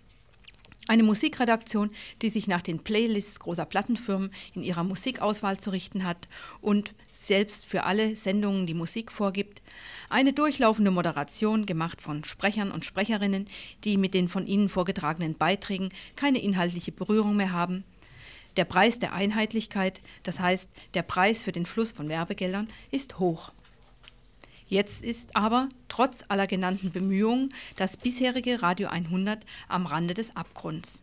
Eine Musikredaktion, die sich nach den Playlists großer Plattenfirmen in ihrer Musikauswahl zu richten hat und selbst für alle Sendungen die Musik vorgibt. Eine durchlaufende Moderation, gemacht von Sprechern und Sprecherinnen, die mit den von ihnen vorgetragenen Beiträgen keine inhaltliche Berührung mehr haben. Der Preis der Einheitlichkeit, das heißt der Preis für den Fluss von Werbegeldern, ist hoch. Jetzt ist aber, trotz aller genannten Bemühungen, das bisherige Radio 100 am Rande des Abgrunds.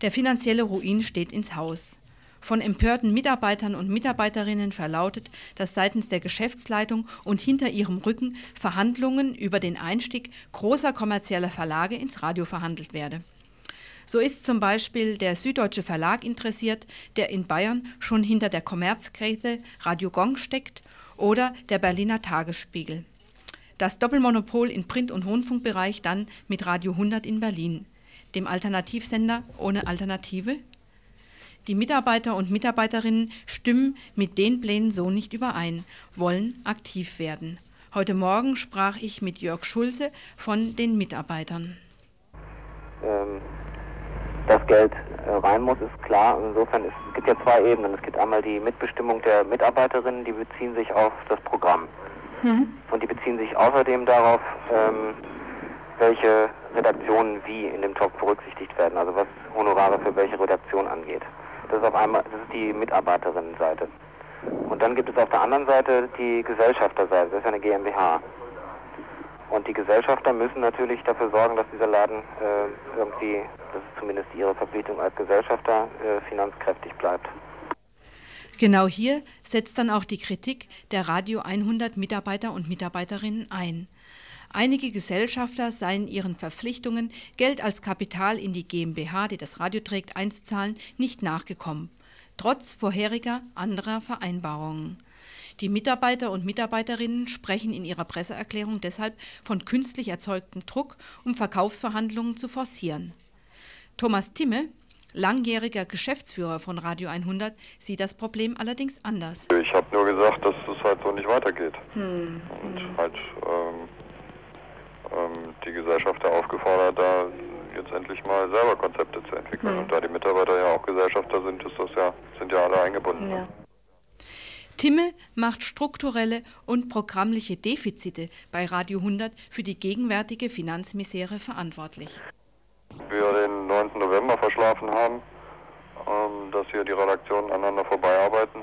Der finanzielle Ruin steht ins Haus. Von empörten Mitarbeitern und Mitarbeiterinnen verlautet, dass seitens der Geschäftsleitung und hinter ihrem Rücken Verhandlungen über den Einstieg großer kommerzieller Verlage ins Radio verhandelt werde. So ist zum Beispiel der Süddeutsche Verlag interessiert, der in Bayern schon hinter der Kommerzkrise Radio Gong steckt oder der Berliner Tagesspiegel. Das Doppelmonopol in Print- und Rundfunkbereich dann mit Radio 100 in Berlin, dem Alternativsender ohne Alternative. Die Mitarbeiter und Mitarbeiterinnen stimmen mit den Plänen so nicht überein, wollen aktiv werden. Heute Morgen sprach ich mit Jörg Schulze von den Mitarbeitern. Ähm, das Geld äh, rein muss, ist klar. Insofern ist, es gibt ja zwei Ebenen. Es gibt einmal die Mitbestimmung der Mitarbeiterinnen, die beziehen sich auf das Programm. Mhm. Und die beziehen sich außerdem darauf, ähm, welche Redaktionen wie in dem Topf berücksichtigt werden, also was Honorare für welche Redaktion angeht. Das ist auf einmal, das ist die Mitarbeiterinnenseite. Und dann gibt es auf der anderen Seite die Gesellschafterseite, das ist eine GmbH. Und die Gesellschafter müssen natürlich dafür sorgen, dass dieser Laden äh, irgendwie, das ist zumindest ihre Verpflichtung als Gesellschafter, äh, finanzkräftig bleibt. Genau hier setzt dann auch die Kritik der Radio 100 Mitarbeiter und Mitarbeiterinnen ein. Einige Gesellschafter seien ihren Verpflichtungen, Geld als Kapital in die GmbH, die das Radio trägt, einzuzahlen, nicht nachgekommen, trotz vorheriger anderer Vereinbarungen. Die Mitarbeiter und Mitarbeiterinnen sprechen in ihrer Presseerklärung deshalb von künstlich erzeugtem Druck, um Verkaufsverhandlungen zu forcieren. Thomas Timme, langjähriger Geschäftsführer von Radio 100, sieht das Problem allerdings anders. Ich habe nur gesagt, dass es halt so nicht weitergeht. Hm. Und hm. halt ähm, ähm, die Gesellschafter aufgefordert, da jetzt endlich mal selber Konzepte zu entwickeln. Hm. Und da die Mitarbeiter ja auch Gesellschafter sind, ist das ja, sind ja alle eingebunden. Ja. Timme macht strukturelle und programmliche Defizite bei Radio 100 für die gegenwärtige Finanzmisere verantwortlich. Wir den 9. November verschlafen haben, ähm, dass hier die Redaktionen aneinander vorbeiarbeiten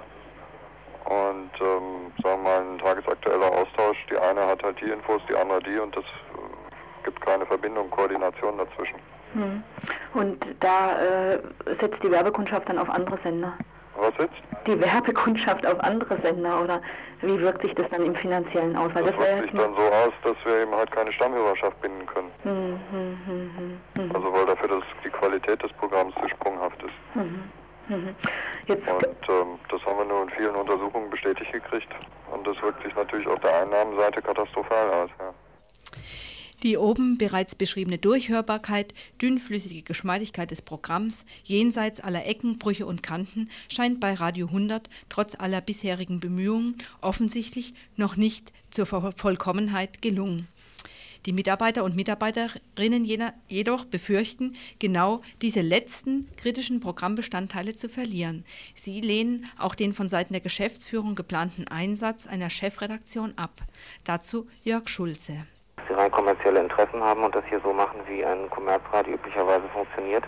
und ähm, sagen wir mal ein tagesaktueller Austausch. Die eine hat halt die Infos, die andere die und das äh, gibt keine Verbindung, Koordination dazwischen. Hm. Und da äh, setzt die Werbekundschaft dann auf andere Sender? Was jetzt? Die Werbekundschaft auf andere Sender oder wie wirkt sich das dann im Finanziellen aus? Weil das, das wirkt sich dann so aus, dass wir eben halt keine Stammhörerschaft binden können. Hm, hm, hm, hm also weil dafür das, die Qualität des Programms zu sprunghaft ist. Mhm. Mhm. Jetzt und ähm, das haben wir nur in vielen Untersuchungen bestätigt gekriegt. Und das wirkt sich natürlich auf der Einnahmenseite katastrophal aus. Ja. Die oben bereits beschriebene Durchhörbarkeit, dünnflüssige Geschmeidigkeit des Programms, jenseits aller Ecken, Brüche und Kanten, scheint bei Radio 100 trotz aller bisherigen Bemühungen offensichtlich noch nicht zur Vollkommenheit gelungen. Die Mitarbeiter und Mitarbeiterinnen jedoch befürchten, genau diese letzten kritischen Programmbestandteile zu verlieren. Sie lehnen auch den von Seiten der Geschäftsführung geplanten Einsatz einer Chefredaktion ab. Dazu Jörg Schulze sie rein kommerzielle Interessen haben und das hier so machen, wie ein Kommerzradio üblicherweise funktioniert.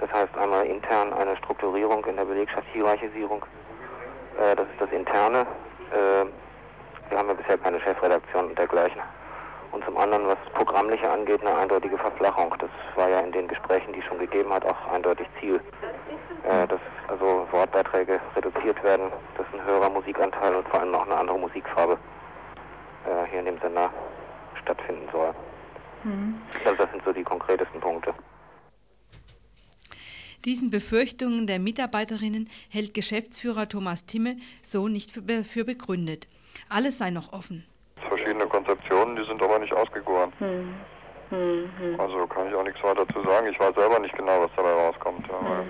Das heißt einmal intern eine Strukturierung in der Belegschaftshierarchisierung. Äh, das ist das Interne. Äh, wir haben ja bisher keine Chefredaktion und dergleichen. Und zum anderen, was Programmliche angeht, eine eindeutige Verflachung. Das war ja in den Gesprächen, die es schon gegeben hat, auch eindeutig Ziel. Äh, dass also Wortbeiträge reduziert werden, dass ein höherer Musikanteil und vor allem auch eine andere Musikfarbe äh, hier in dem Sender stattfinden soll. Mhm. Also das sind so die konkretesten Punkte. Diesen Befürchtungen der Mitarbeiterinnen hält Geschäftsführer Thomas Timme so nicht für, begründet. Alles sei noch offen. Verschiedene Konzeptionen, die sind aber nicht ausgegoren. Mhm. Mhm. Also kann ich auch nichts weiter dazu sagen. Ich weiß selber nicht genau, was dabei rauskommt. Ja, hm.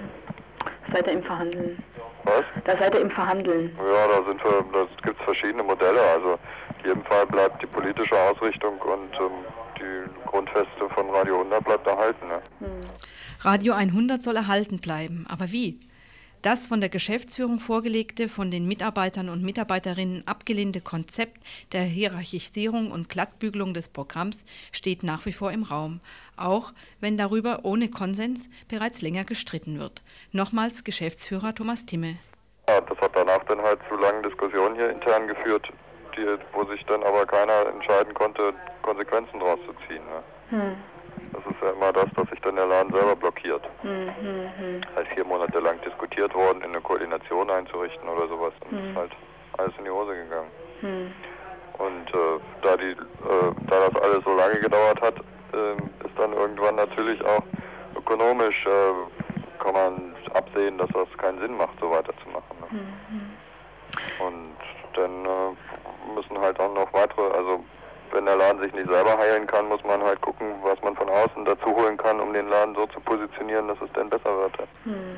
Seid ihr im Verhandeln? Was? Da seid ihr im Verhandeln. Ja, da sind wir, da gibt es verschiedene Modelle. Also jedem Fall bleibt die politische Ausrichtung und ähm, die Grundfeste von Radio 100 bleibt erhalten. Ne? Hm. Radio 100 soll erhalten bleiben, aber wie? Das von der Geschäftsführung vorgelegte, von den Mitarbeitern und Mitarbeiterinnen abgelehnte Konzept der Hierarchisierung und Glattbügelung des Programms steht nach wie vor im Raum, auch wenn darüber ohne Konsens bereits länger gestritten wird. Nochmals Geschäftsführer Thomas Timme. Ja, das hat danach dann halt zu langen Diskussionen hier intern geführt, die, wo sich dann aber keiner entscheiden konnte, Konsequenzen daraus zu ziehen. Ne? Hm. Das ist ja immer das, dass sich dann der Laden selber blockiert. Hm, hm, hm. Halt vier Monate lang diskutiert worden, in eine Koordination einzurichten oder sowas. Und hm. ist halt alles in die Hose gegangen. Hm. Und äh, da, die, äh, da das alles so lange gedauert hat, äh, ist dann irgendwann natürlich auch ökonomisch, äh, kann man absehen, dass das keinen Sinn macht, so weiterzumachen. Ne? Hm, Und dann äh, müssen halt auch noch weitere, also wenn der Laden sich nicht selber heilen kann, muss man halt gucken, was man von außen dazu holen kann, um den Laden so zu positionieren, dass es dann besser wird. Hm.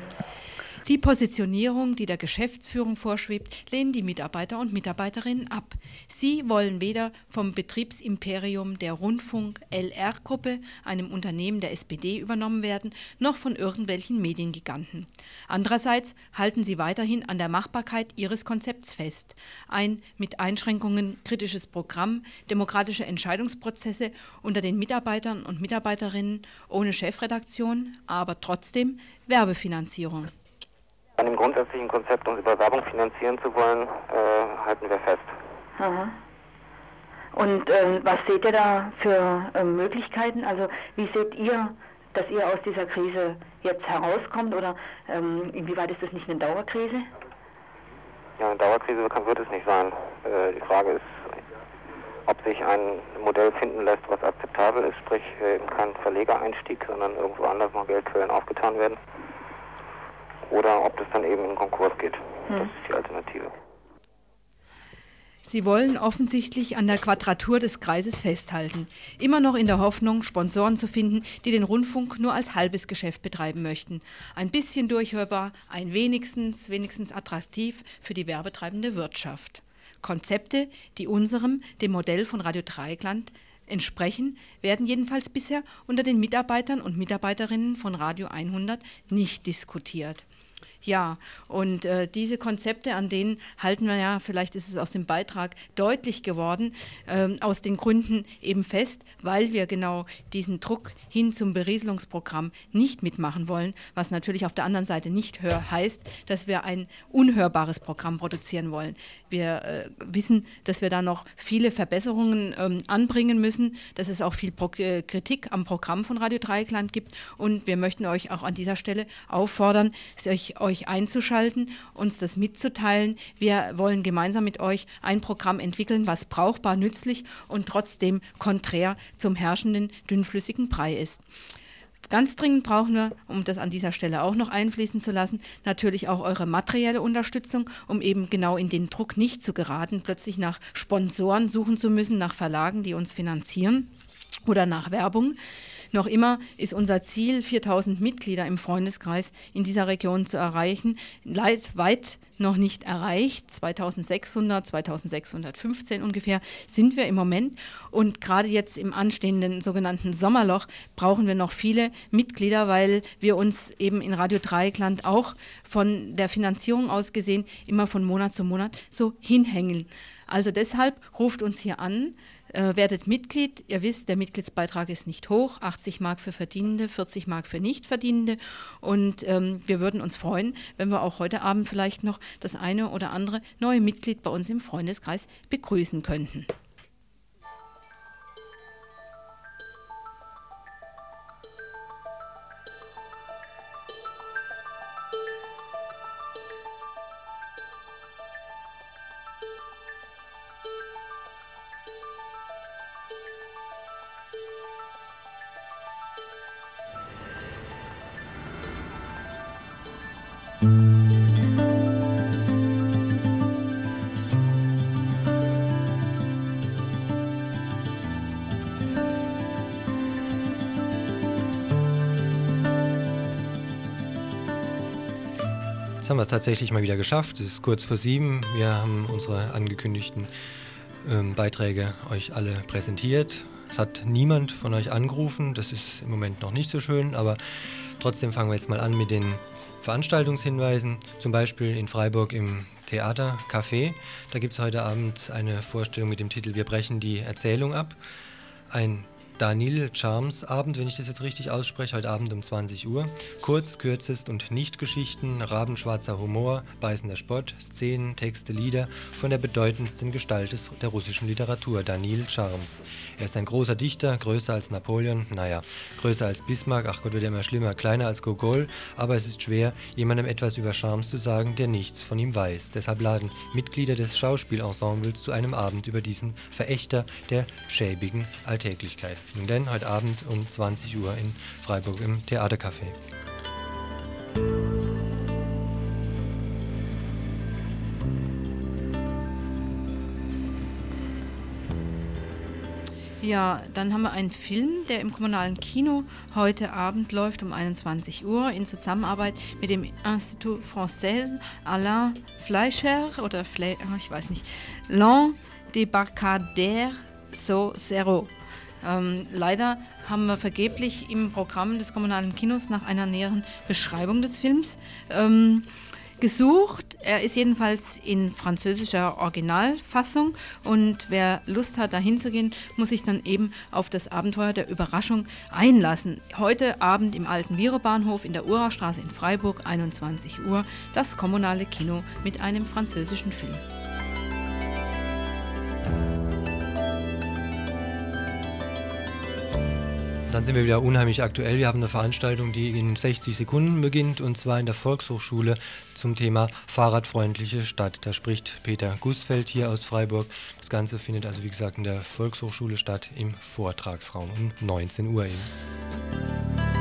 Die Positionierung, die der Geschäftsführung vorschwebt, lehnen die Mitarbeiter und Mitarbeiterinnen ab. Sie wollen weder vom Betriebsimperium der Rundfunk-LR-Gruppe, einem Unternehmen der SPD, übernommen werden, noch von irgendwelchen Mediengiganten. Andererseits halten sie weiterhin an der Machbarkeit ihres Konzepts fest. Ein mit Einschränkungen kritisches Programm, demokratische Entscheidungsprozesse unter den Mitarbeitern und Mitarbeiterinnen ohne Chefredaktion, aber trotzdem Werbefinanzierung. An dem grundsätzlichen Konzept, uns über Werbung finanzieren zu wollen, äh, halten wir fest. Aha. Und ähm, was seht ihr da für ähm, Möglichkeiten? Also wie seht ihr, dass ihr aus dieser Krise jetzt herauskommt oder ähm, inwieweit ist das nicht eine Dauerkrise? Ja, eine Dauerkrise wird es nicht sein. Äh, die Frage ist, ob sich ein Modell finden lässt, was akzeptabel ist, sprich äh, eben kein Verlegereinstieg, sondern irgendwo anders noch Geldquellen aufgetan werden. Oder ob das dann eben in Konkurs geht. Hm. Das ist die Alternative. Sie wollen offensichtlich an der Quadratur des Kreises festhalten, immer noch in der Hoffnung, Sponsoren zu finden, die den Rundfunk nur als halbes Geschäft betreiben möchten. Ein bisschen durchhörbar, ein wenigstens, wenigstens attraktiv für die werbetreibende Wirtschaft. Konzepte, die unserem, dem Modell von Radio Dreieckland, entsprechen, werden jedenfalls bisher unter den Mitarbeitern und Mitarbeiterinnen von Radio 100 nicht diskutiert. Ja, und äh, diese Konzepte, an denen halten wir ja, vielleicht ist es aus dem Beitrag deutlich geworden, äh, aus den Gründen eben fest, weil wir genau diesen Druck hin zum Berieselungsprogramm nicht mitmachen wollen, was natürlich auf der anderen Seite nicht heißt, dass wir ein unhörbares Programm produzieren wollen. Wir äh, wissen, dass wir da noch viele Verbesserungen ähm, anbringen müssen, dass es auch viel Pro äh, Kritik am Programm von Radio Dreieckland gibt und wir möchten euch auch an dieser Stelle auffordern, euch, euch euch einzuschalten, uns das mitzuteilen. Wir wollen gemeinsam mit euch ein Programm entwickeln, was brauchbar, nützlich und trotzdem konträr zum herrschenden dünnflüssigen Brei ist. Ganz dringend brauchen wir, um das an dieser Stelle auch noch einfließen zu lassen, natürlich auch eure materielle Unterstützung, um eben genau in den Druck nicht zu geraten, plötzlich nach Sponsoren suchen zu müssen, nach Verlagen, die uns finanzieren oder nach Werbung. Noch immer ist unser Ziel, 4000 Mitglieder im Freundeskreis in dieser Region zu erreichen, weit noch nicht erreicht. 2600, 2615 ungefähr sind wir im Moment. Und gerade jetzt im anstehenden sogenannten Sommerloch brauchen wir noch viele Mitglieder, weil wir uns eben in Radio Dreieckland auch von der Finanzierung aus gesehen immer von Monat zu Monat so hinhängen. Also deshalb ruft uns hier an, äh, werdet Mitglied. Ihr wisst, der Mitgliedsbeitrag ist nicht hoch, 80 Mark für Verdienende, 40 Mark für Nichtverdienende. Und ähm, wir würden uns freuen, wenn wir auch heute Abend vielleicht noch das eine oder andere neue Mitglied bei uns im Freundeskreis begrüßen könnten. Jetzt haben wir es tatsächlich mal wieder geschafft. Es ist kurz vor sieben. Wir haben unsere angekündigten ähm, Beiträge euch alle präsentiert. Es hat niemand von euch angerufen. Das ist im Moment noch nicht so schön, aber trotzdem fangen wir jetzt mal an mit den Veranstaltungshinweisen. Zum Beispiel in Freiburg im Theater Café. Da gibt es heute Abend eine Vorstellung mit dem Titel Wir brechen die Erzählung ab. Ein Daniel Charms Abend, wenn ich das jetzt richtig ausspreche, heute Abend um 20 Uhr. Kurz, kürzest und Nicht-Geschichten, rabenschwarzer Humor, beißender Spott, Szenen, Texte, Lieder von der bedeutendsten Gestalt der russischen Literatur, Daniel Charms. Er ist ein großer Dichter, größer als Napoleon, naja, größer als Bismarck, ach Gott, wird er immer schlimmer, kleiner als Gogol, aber es ist schwer, jemandem etwas über Charms zu sagen, der nichts von ihm weiß. Deshalb laden Mitglieder des Schauspielensembles zu einem Abend über diesen Verächter der schäbigen Alltäglichkeit. Nun denn, heute Abend um 20 Uhr in Freiburg im Theatercafé. Ja, dann haben wir einen Film, der im kommunalen Kino heute Abend läuft um 21 Uhr in Zusammenarbeit mit dem Institut Français Alain Fleischer oder Fle ah, ich weiß nicht, L'An débarcadère so. Ähm, leider haben wir vergeblich im Programm des kommunalen Kinos nach einer näheren Beschreibung des Films ähm, gesucht. Er ist jedenfalls in französischer Originalfassung und wer Lust hat, da hinzugehen, muss sich dann eben auf das Abenteuer der Überraschung einlassen. Heute Abend im alten Virebahnhof in der Urachstraße in Freiburg, 21 Uhr, das kommunale Kino mit einem französischen Film. Dann sind wir wieder unheimlich aktuell. Wir haben eine Veranstaltung, die in 60 Sekunden beginnt und zwar in der Volkshochschule zum Thema Fahrradfreundliche Stadt. Da spricht Peter Gussfeld hier aus Freiburg. Das Ganze findet also wie gesagt in der Volkshochschule statt im Vortragsraum um 19 Uhr eben.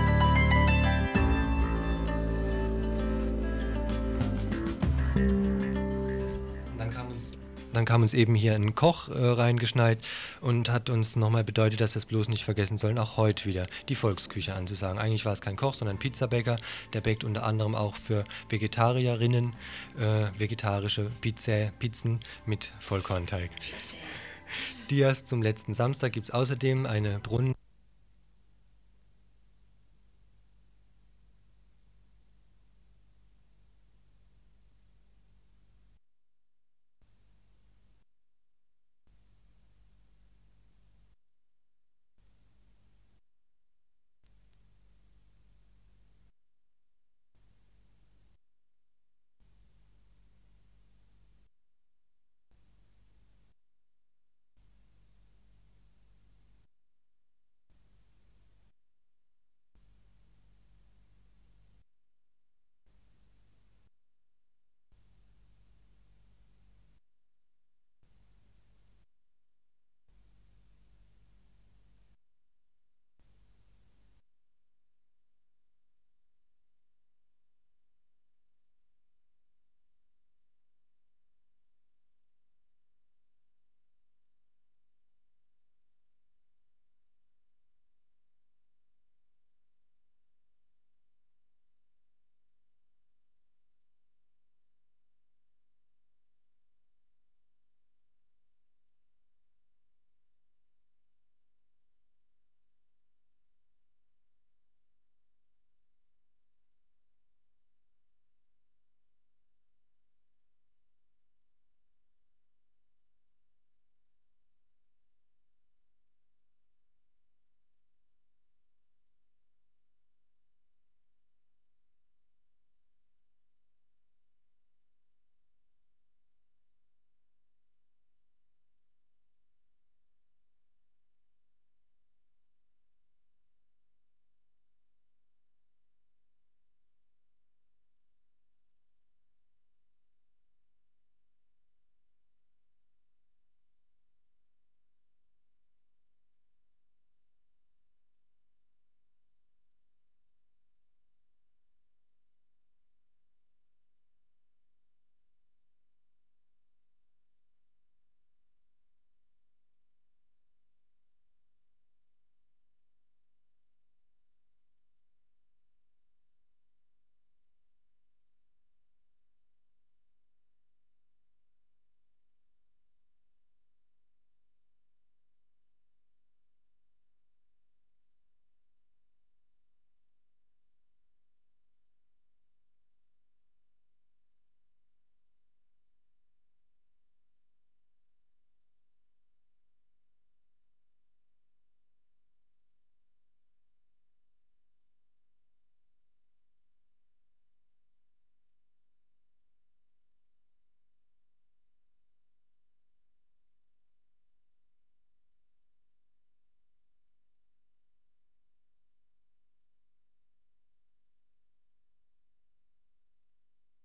Dann kam uns eben hier ein Koch äh, reingeschneit und hat uns nochmal bedeutet, dass wir es bloß nicht vergessen sollen, auch heute wieder die Volksküche anzusagen. Eigentlich war es kein Koch, sondern Pizzabäcker. Der bäckt unter anderem auch für Vegetarierinnen äh, vegetarische Pizza, Pizzen mit Vollkornteig. Dias zum letzten Samstag gibt es außerdem eine Brunnen.